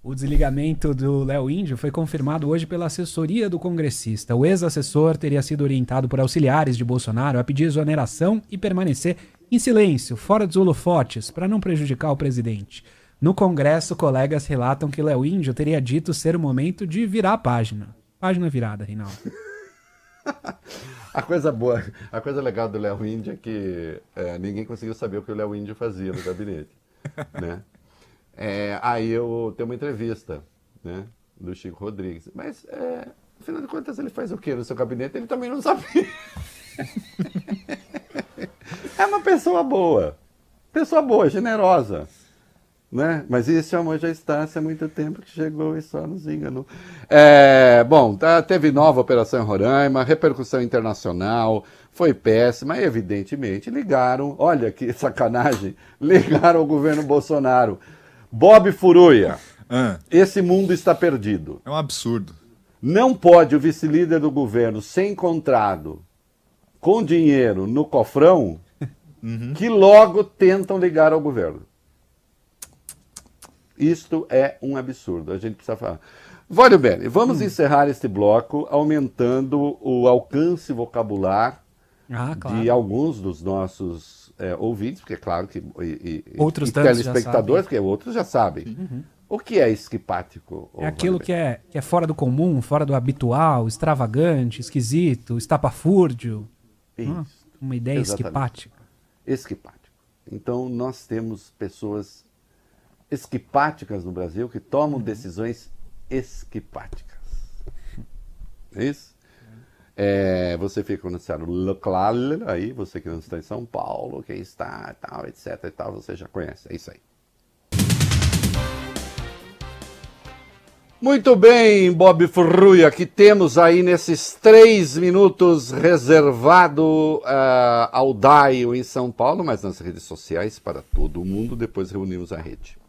O desligamento do Léo Índio foi confirmado hoje pela assessoria do congressista. O ex-assessor teria sido orientado por auxiliares de Bolsonaro a pedir exoneração e permanecer em silêncio, fora dos holofotes, para não prejudicar o presidente. No Congresso, colegas relatam que Léo Índio teria dito ser o momento de virar a página. Página virada, Reinaldo. <laughs> A coisa boa, a coisa legal do Léo Índio é que é, ninguém conseguiu saber o que o Léo Índio fazia no gabinete. <laughs> né? É, aí eu tenho uma entrevista né, do Chico Rodrigues. Mas, é, afinal de contas, ele faz o quê no seu gabinete? Ele também não sabia. <laughs> é uma pessoa boa. Pessoa boa, generosa. Né? Mas esse amor já está há muito tempo que chegou e só nos enganou. É, bom, tá, teve nova operação em Roraima, repercussão internacional, foi péssima, e evidentemente ligaram, olha que sacanagem, <laughs> ligaram ao governo Bolsonaro. Bob Furuia, Ah, esse mundo está perdido. é um absurdo. Não pode o vice-líder do governo ser encontrado com dinheiro no cofrão <laughs> que logo tentam ligar ao governo. Isto é um absurdo. A gente precisa falar. Olha bem, vamos encerrar este bloco aumentando o alcance vocabular Ah, de alguns dos nossos é, ouvintes, porque é claro que e, e, Outros e telespectadores, porque outros já sabem. O que é esquipático? É aquilo Wagner? que é, que é fora do comum, fora do habitual, extravagante, esquisito, estapafúrdio. Isso. uma ideia Exatamente. esquipática. esquipático. Então, nós temos pessoas esquipáticas no Brasil que tomam decisões esquipáticas. É isso? É, você fica no noticiário local, aí você que não está em São Paulo, quem está, tal, etc e tal, você já conhece. É isso aí. Muito bem, Bob Furruia, que temos aí nesses três minutos reservado ah, ao DAIO em São Paulo, mas nas redes sociais para todo mundo. Depois reunimos a rede.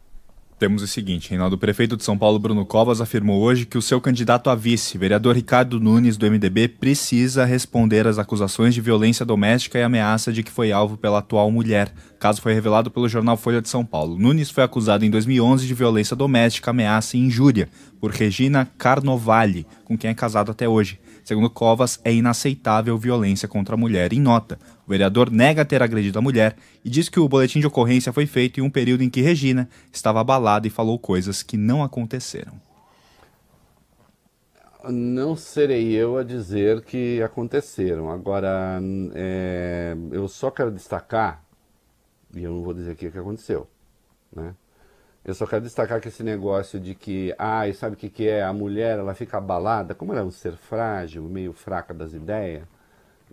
Temos o seguinte, Reinaldo, o prefeito de São Paulo, Bruno Covas, afirmou hoje que o seu candidato a vice, vereador Ricardo Nunes, do MDB, precisa responder às acusações de violência doméstica e ameaça de que foi alvo pela atual mulher. Caso foi revelado pelo jornal Folha de São Paulo. Nunes foi acusado em 2011 de violência doméstica, ameaça e injúria por Regina Carnovale, com quem é casado até hoje. Segundo Covas, é inaceitável violência contra a mulher. Em nota, o vereador nega ter agredido a mulher e diz que o boletim de ocorrência foi feito em um período em que Regina estava abalada e falou coisas que não aconteceram. Não serei eu a dizer que aconteceram. Agora, é, eu só quero destacar, e eu não vou dizer aqui o que aconteceu, né? Eu só quero destacar que esse negócio de que, ah, e sabe o que, que é? A mulher, ela fica abalada, como ela é um ser frágil, meio fraca das ideias,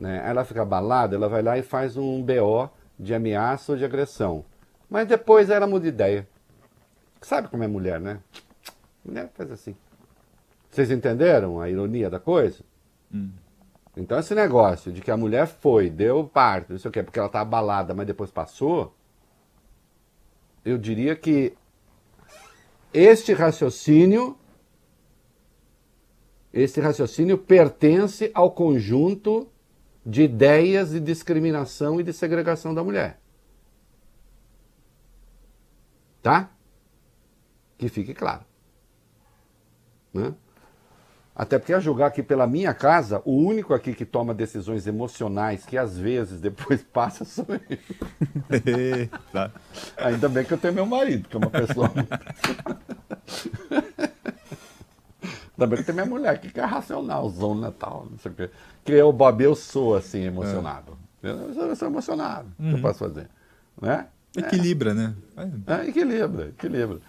né? Ela fica abalada, ela vai lá e faz um BO de ameaça ou de agressão. Mas depois ela muda de ideia. Sabe como é mulher, né? Mulher faz assim. Vocês entenderam a ironia da coisa? Então esse negócio de que a mulher foi, deu parto, não sei o quê, porque ela tá abalada, mas depois passou, eu diria que este raciocínio, este raciocínio pertence ao conjunto de ideias de discriminação e de segregação da mulher. Tá? Que fique claro. Né? Até porque a julgar aqui pela minha casa, o único aqui que toma decisões emocionais, que às vezes depois <laughs> passa, sou eu. <laughs> Ainda bem que eu tenho meu marido, que é uma pessoa. <laughs> Ainda bem que tem minha mulher aqui, que é racional, zona tal, não sei o quê. Que eu, Bob, eu sou assim, emocionado. Eu, sou, eu sou emocionado. O que eu posso fazer? Né? Equilibra, né? É, equilibra, equilibra.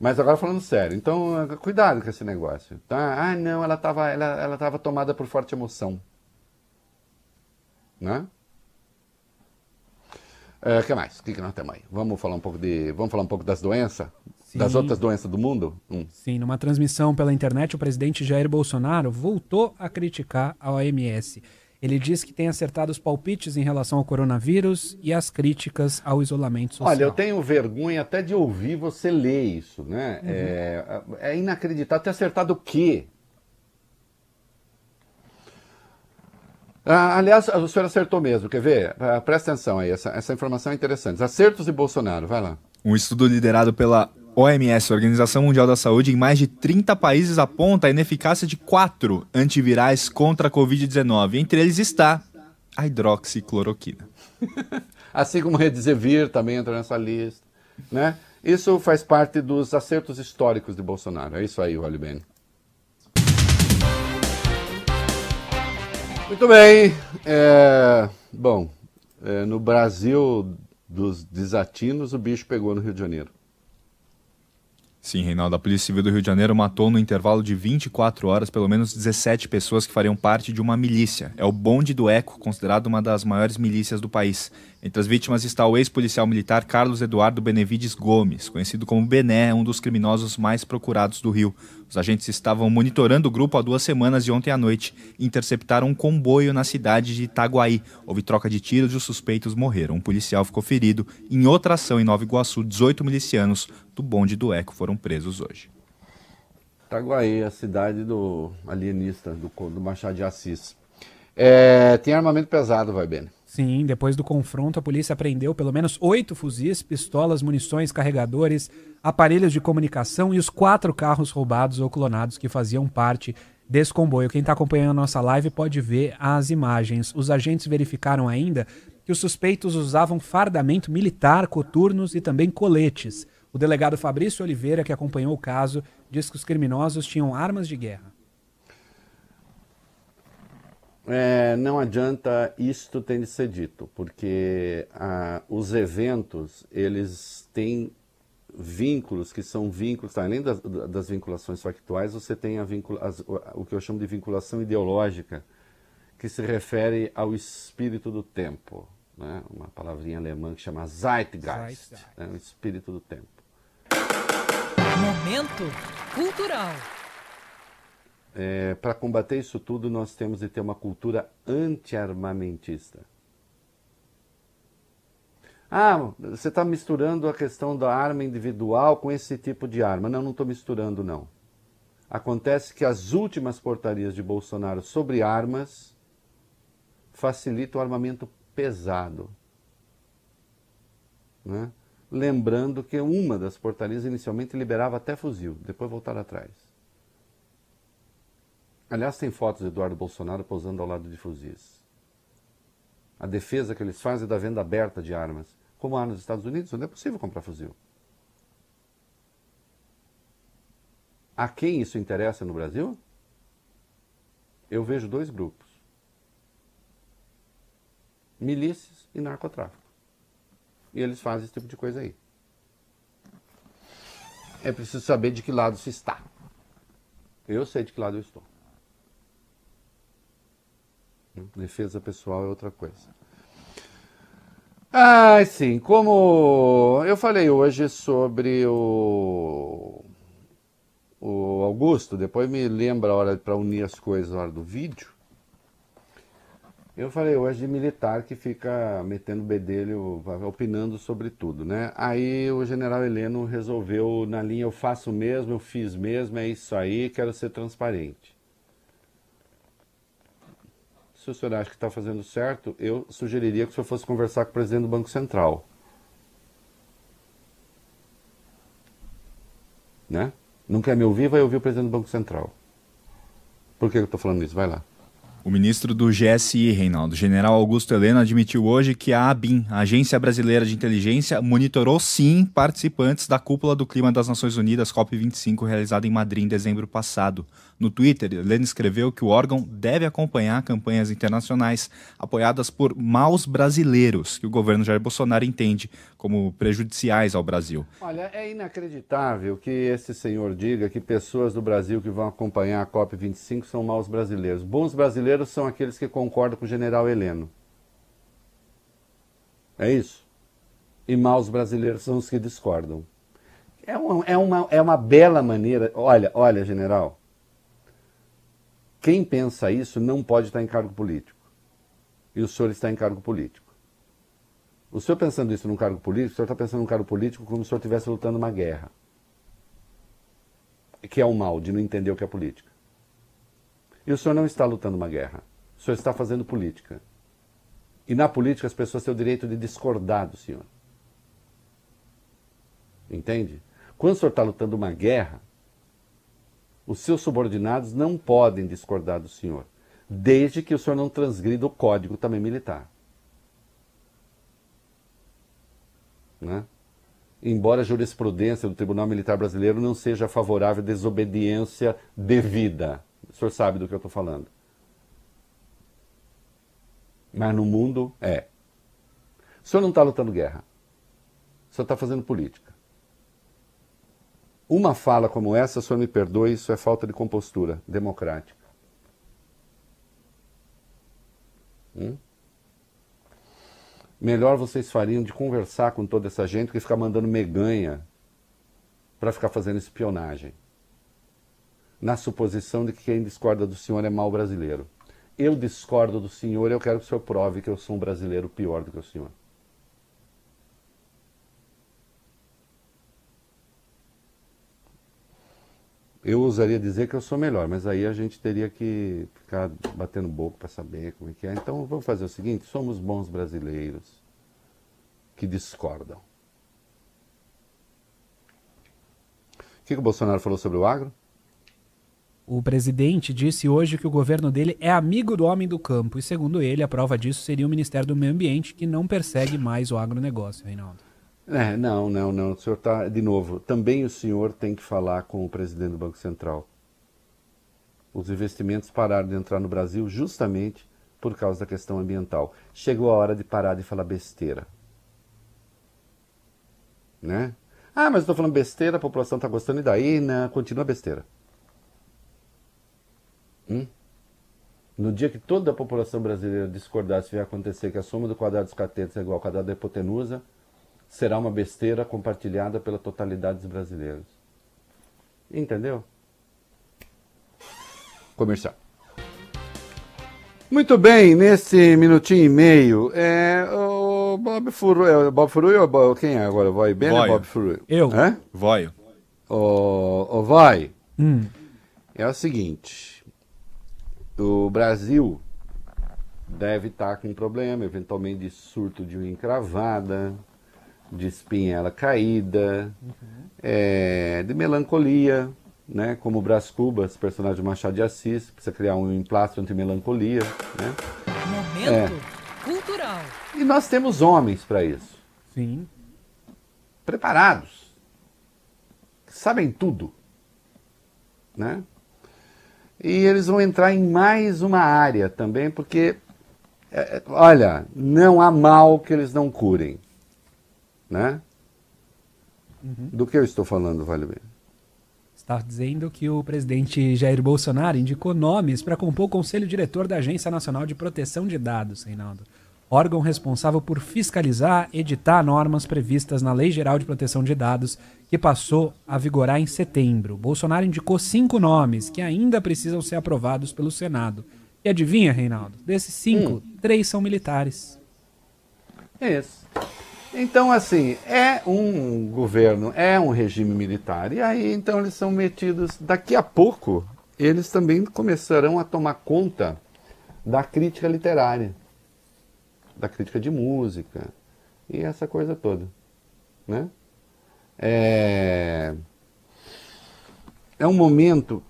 Mas agora falando sério, então cuidado com esse negócio, tá? Ah, não, ela estava ela, ela tava tomada por forte emoção. Né? O que mais? O que, que nós temos aí? Vamos falar um pouco de. Vamos falar um pouco das doenças? Das Sim. outras doenças do mundo? Hum. Sim, numa transmissão pela internet, o presidente Jair Bolsonaro voltou a criticar a OMS. Ele diz que tem acertado os palpites em relação ao coronavírus e as críticas ao isolamento social. Olha, eu tenho vergonha até de ouvir você ler isso, né? É, é inacreditável. Ter acertado o quê? Ah, aliás, o senhor acertou mesmo, quer ver? Ah, presta atenção aí, essa, essa informação é interessante. Acertos de Bolsonaro, vai lá. Um estudo liderado pela OMS, Organização Mundial da Saúde, em mais de 30 países aponta a ineficácia de quatro antivirais contra a Covid-19. Entre eles está a hidroxicloroquina. <laughs> Assim como Redizevir também entra nessa lista, né? Isso faz parte dos acertos históricos de Bolsonaro. É isso aí, Olho Muito bem. É, bom, é, no Brasil dos desatinos, o bicho pegou no Rio de Janeiro. Sim, Reinaldo, a Polícia Civil do Rio de Janeiro matou no intervalo de 24 horas pelo menos 17 pessoas que fariam parte de uma milícia. É o Bonde do Eco, considerado uma das maiores milícias do país. Entre as vítimas está o ex-policial militar Carlos Eduardo Benevides Gomes, conhecido como Bené, um dos criminosos mais procurados do Rio. Os agentes estavam monitorando o grupo há duas semanas e ontem à noite interceptaram um comboio na cidade de Itaguaí. Houve troca de tiros e os suspeitos morreram. Um policial ficou ferido. Em outra ação em Nova Iguaçu, 18 milicianos do bonde do Eco foram presos hoje. Itaguaí, a cidade do alienista, do, do Machado de Assis. É, tem armamento pesado, vai bem. Sim, depois do confronto, a polícia apreendeu pelo menos oito fuzis, pistolas, munições, carregadores, aparelhos de comunicação e os quatro carros roubados ou clonados que faziam parte desse comboio. Quem está acompanhando a nossa live pode ver as imagens. Os agentes verificaram ainda que os suspeitos usavam fardamento militar, coturnos e também coletes. O delegado Fabrício Oliveira, que acompanhou o caso, diz que os criminosos tinham armas de guerra. É, não adianta isto tem de ser dito, porque ah, os eventos, eles têm vínculos que são vínculos, tá, além das, das vinculações factuais, você tem a vincula, as, o que eu chamo de vinculação ideológica, que se refere ao espírito do tempo. Né? Uma palavrinha alemã que chama Zeitgeist, Zeitgeist. né? o espírito do tempo. Momento cultural. É, Para combater isso tudo, nós temos de ter uma cultura anti-armamentista. Ah, você está misturando a questão da arma individual com esse tipo de arma. Não, não estou misturando, não. Acontece que as últimas portarias de Bolsonaro sobre armas facilitam o armamento pesado. Né? Lembrando que uma das portarias inicialmente liberava até fuzil, depois voltaram atrás. Aliás, tem fotos de Eduardo Bolsonaro posando ao lado de fuzis. A defesa que eles fazem da venda aberta de armas. Como há nos Estados Unidos, não é possível comprar fuzil. A quem isso interessa no Brasil? Eu vejo dois grupos: milícias e narcotráfico. E eles fazem esse tipo de coisa aí. É preciso saber de que lado se está. Eu sei de que lado eu estou. Defesa pessoal é outra coisa. Ah, sim, como eu falei hoje sobre o, o Augusto, depois me lembra a hora para unir as coisas na hora do vídeo. Eu falei hoje de militar que fica metendo bedelho, opinando sobre tudo, né? Aí o general Heleno resolveu, na linha, eu faço mesmo, eu fiz mesmo, é isso aí, quero ser transparente. Se o senhor acha que está fazendo certo, eu sugeriria que o senhor fosse conversar com o presidente do Banco Central. Né? Não quer me ouvir, vai ouvir o presidente do Banco Central. Por que eu estou falando isso? Vai lá. O ministro do GSI, Reinaldo, general Augusto Helena, admitiu hoje que a ABIN, a Agência Brasileira de Inteligência, monitorou sim participantes da cúpula do clima das Nações Unidas, COP25, realizada em Madrid em dezembro passado. No Twitter, Helena escreveu que o órgão deve acompanhar campanhas internacionais apoiadas por maus brasileiros, que o governo Jair Bolsonaro entende como prejudiciais ao Brasil. Olha, é inacreditável que esse senhor diga que pessoas do Brasil que vão acompanhar a COP25 são maus brasileiros. Bons brasileiros são aqueles que concordam com o general Heleno. É isso? E maus brasileiros são os que discordam. É uma, é uma, é uma bela maneira. Olha, olha, general. Quem pensa isso não pode estar em cargo político. E o senhor está em cargo político. O senhor pensando isso num cargo político, o senhor está pensando num cargo político como se o senhor estivesse lutando uma guerra. Que é o mal de não entender o que é política. E o senhor não está lutando uma guerra. O senhor está fazendo política. E na política as pessoas têm o direito de discordar do senhor. Entende? Quando o senhor está lutando uma guerra, os seus subordinados não podem discordar do senhor, desde que o senhor não transgrida o código também militar. Né? Embora a jurisprudência do Tribunal Militar Brasileiro não seja favorável à desobediência devida. O senhor sabe do que eu estou falando. Mas no mundo é. O senhor não está lutando guerra. O senhor está fazendo política. Uma fala como essa, o senhor me perdoe, isso é falta de compostura democrática. Hum? Melhor vocês fariam de conversar com toda essa gente que ficar mandando meganha para ficar fazendo espionagem. Na suposição de que quem discorda do senhor é mal brasileiro. Eu discordo do senhor e eu quero que o senhor prove que eu sou um brasileiro pior do que o senhor. Eu ousaria dizer que eu sou melhor, mas aí a gente teria que ficar batendo boca para saber como é que é. Então vamos fazer o seguinte: somos bons brasileiros que discordam. O que o Bolsonaro falou sobre o agro? O presidente disse hoje que o governo dele é amigo do homem do campo e, segundo ele, a prova disso seria o Ministério do Meio Ambiente, que não persegue mais o agronegócio, Reinaldo. É, não, não, não. O senhor está, de novo, também o senhor tem que falar com o presidente do Banco Central. Os investimentos pararam de entrar no Brasil justamente por causa da questão ambiental. Chegou a hora de parar de falar besteira. Né? Ah, mas estou falando besteira, a população está gostando, e daí? Não, continua besteira. Hum? No dia que toda a população brasileira discordar se vai acontecer que a soma do quadrado dos catetos é igual ao quadrado da hipotenusa, será uma besteira compartilhada pela totalidade dos brasileiros. Entendeu? Comercial. Muito bem, nesse minutinho e meio, é, o Bob Furu, é o Bob Furu ou Bob, quem é agora? Vai bem ou Bob Furu? Eu. É? Voio. O, o Vai, Hum. é o seguinte, o Brasil deve estar com um problema, eventualmente de surto de unha encravada, de espinhela caída, é, de melancolia, né? Como o Brás Cubas, personagem do Machado de Assis, precisa criar um emplastro anti-melancolia, né? Momento cultural. E nós temos homens para isso, Sim. preparados, que sabem tudo, né? E eles vão entrar em mais uma área também, porque, é, é, olha, não há mal que eles não curem, né? Do que eu estou falando, Vale Bem? Está dizendo que o presidente Jair Bolsonaro indicou nomes para compor o conselho diretor da Agência Nacional de Proteção de Dados, Reinaldo. Órgão responsável por fiscalizar, editar normas previstas na Lei Geral de Proteção de Dados, que passou a vigorar em setembro. Bolsonaro indicou cinco nomes que ainda precisam ser aprovados pelo Senado. E adivinha, Reinaldo? Desses cinco, três são militares. Isso. Então, assim, é um governo, é um regime militar. E aí, então, eles são metidos. Daqui a pouco, eles também começarão a tomar conta da crítica literária, da crítica de música e essa coisa toda. Né? É, é um momento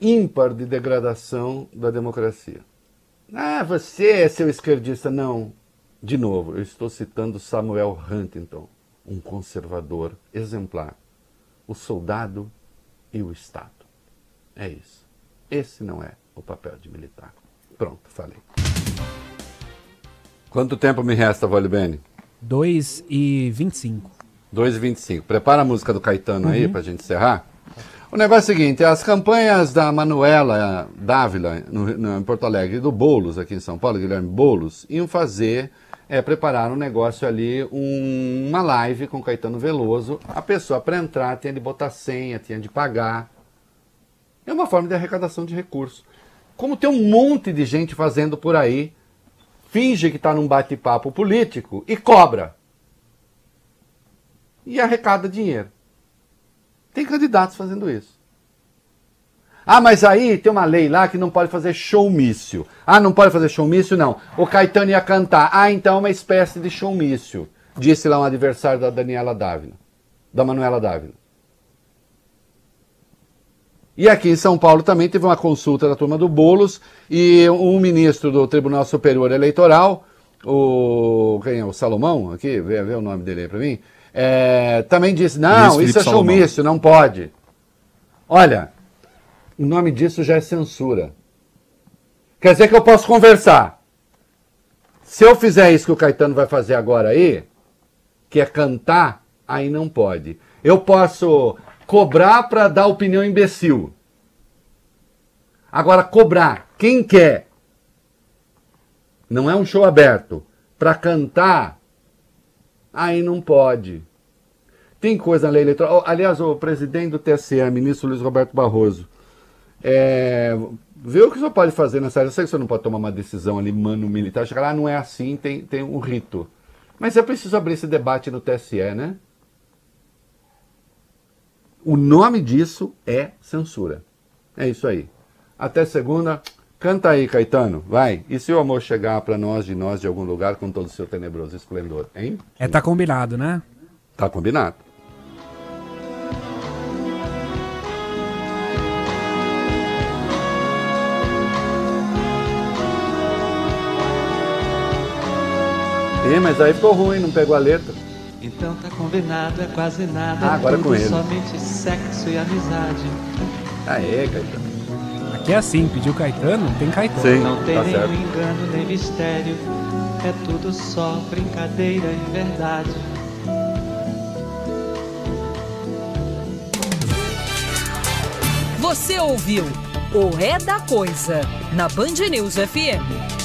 ímpar de degradação da democracia. Ah, você é seu esquerdista. Não. De novo, eu estou citando Samuel Huntington, um conservador exemplar. O soldado e o Estado. É isso. Esse não é o papel de militar. Pronto, falei. Quanto tempo me resta, Bene? 2 e 25. 2 e 25. Prepara a música do Caetano uhum. aí para a gente encerrar. O negócio é o seguinte, as campanhas da Manuela Dávila, no, no, em Porto Alegre, e do Boulos, aqui em São Paulo, Guilherme Boulos, iam fazer, é, preparar um negócio ali, um, uma live com Caetano Veloso. A pessoa, para entrar, tinha de botar senha, tinha de pagar. É uma forma de arrecadação de recursos. Como tem um monte de gente fazendo por aí, finge que está num bate-papo político e cobra. E arrecada dinheiro. Tem candidatos fazendo isso. Ah, mas aí tem uma lei lá que não pode fazer showmício. Ah, não pode fazer showmício? Não. O Caetano ia cantar. Ah, então é uma espécie de showmício. Disse lá um adversário da Daniela Dávila. Da Manuela Dávila. E aqui em São Paulo também teve uma consulta da turma do Bolos e um ministro do Tribunal Superior Eleitoral, o, quem é, o Salomão, aqui, vê, vê o nome dele aí para mim, é, também disse, não, isso é showmício, não pode. Olha, o nome disso já é censura. Quer dizer que eu posso conversar. Se eu fizer isso que o Caetano vai fazer agora aí, que é cantar, aí não pode. Eu posso cobrar para dar opinião imbecil. Agora, cobrar, quem quer, não é um show aberto, para cantar, Aí não pode. Tem coisa na lei eleitoral. Aliás, o presidente do TSE, ministro Luiz Roberto Barroso, é, vê o que o senhor pode fazer nessa área. Eu sei que o senhor não pode tomar uma decisão ali, mano, militar. Chegar lá, não é assim, tem, tem um rito. Mas é preciso abrir esse debate no TSE, né? O nome disso é censura. É isso aí. Até segunda. Canta aí, Caetano, vai. E se o amor chegar para nós, de nós, de algum lugar, com todo o seu tenebroso esplendor, hein? É, tá combinado, né? Tá combinado. Ih, mas aí ficou ruim, não pegou a letra. Então tá combinado, é quase nada. Ah, agora é com ele. Somente sexo e amizade. Aê, Caetano. Aqui é assim, pediu Caetano, tem Caetano. Sim, Não tem tá nenhum certo. engano, nem mistério. É tudo só brincadeira e verdade. Você ouviu o É da Coisa na Band News FM.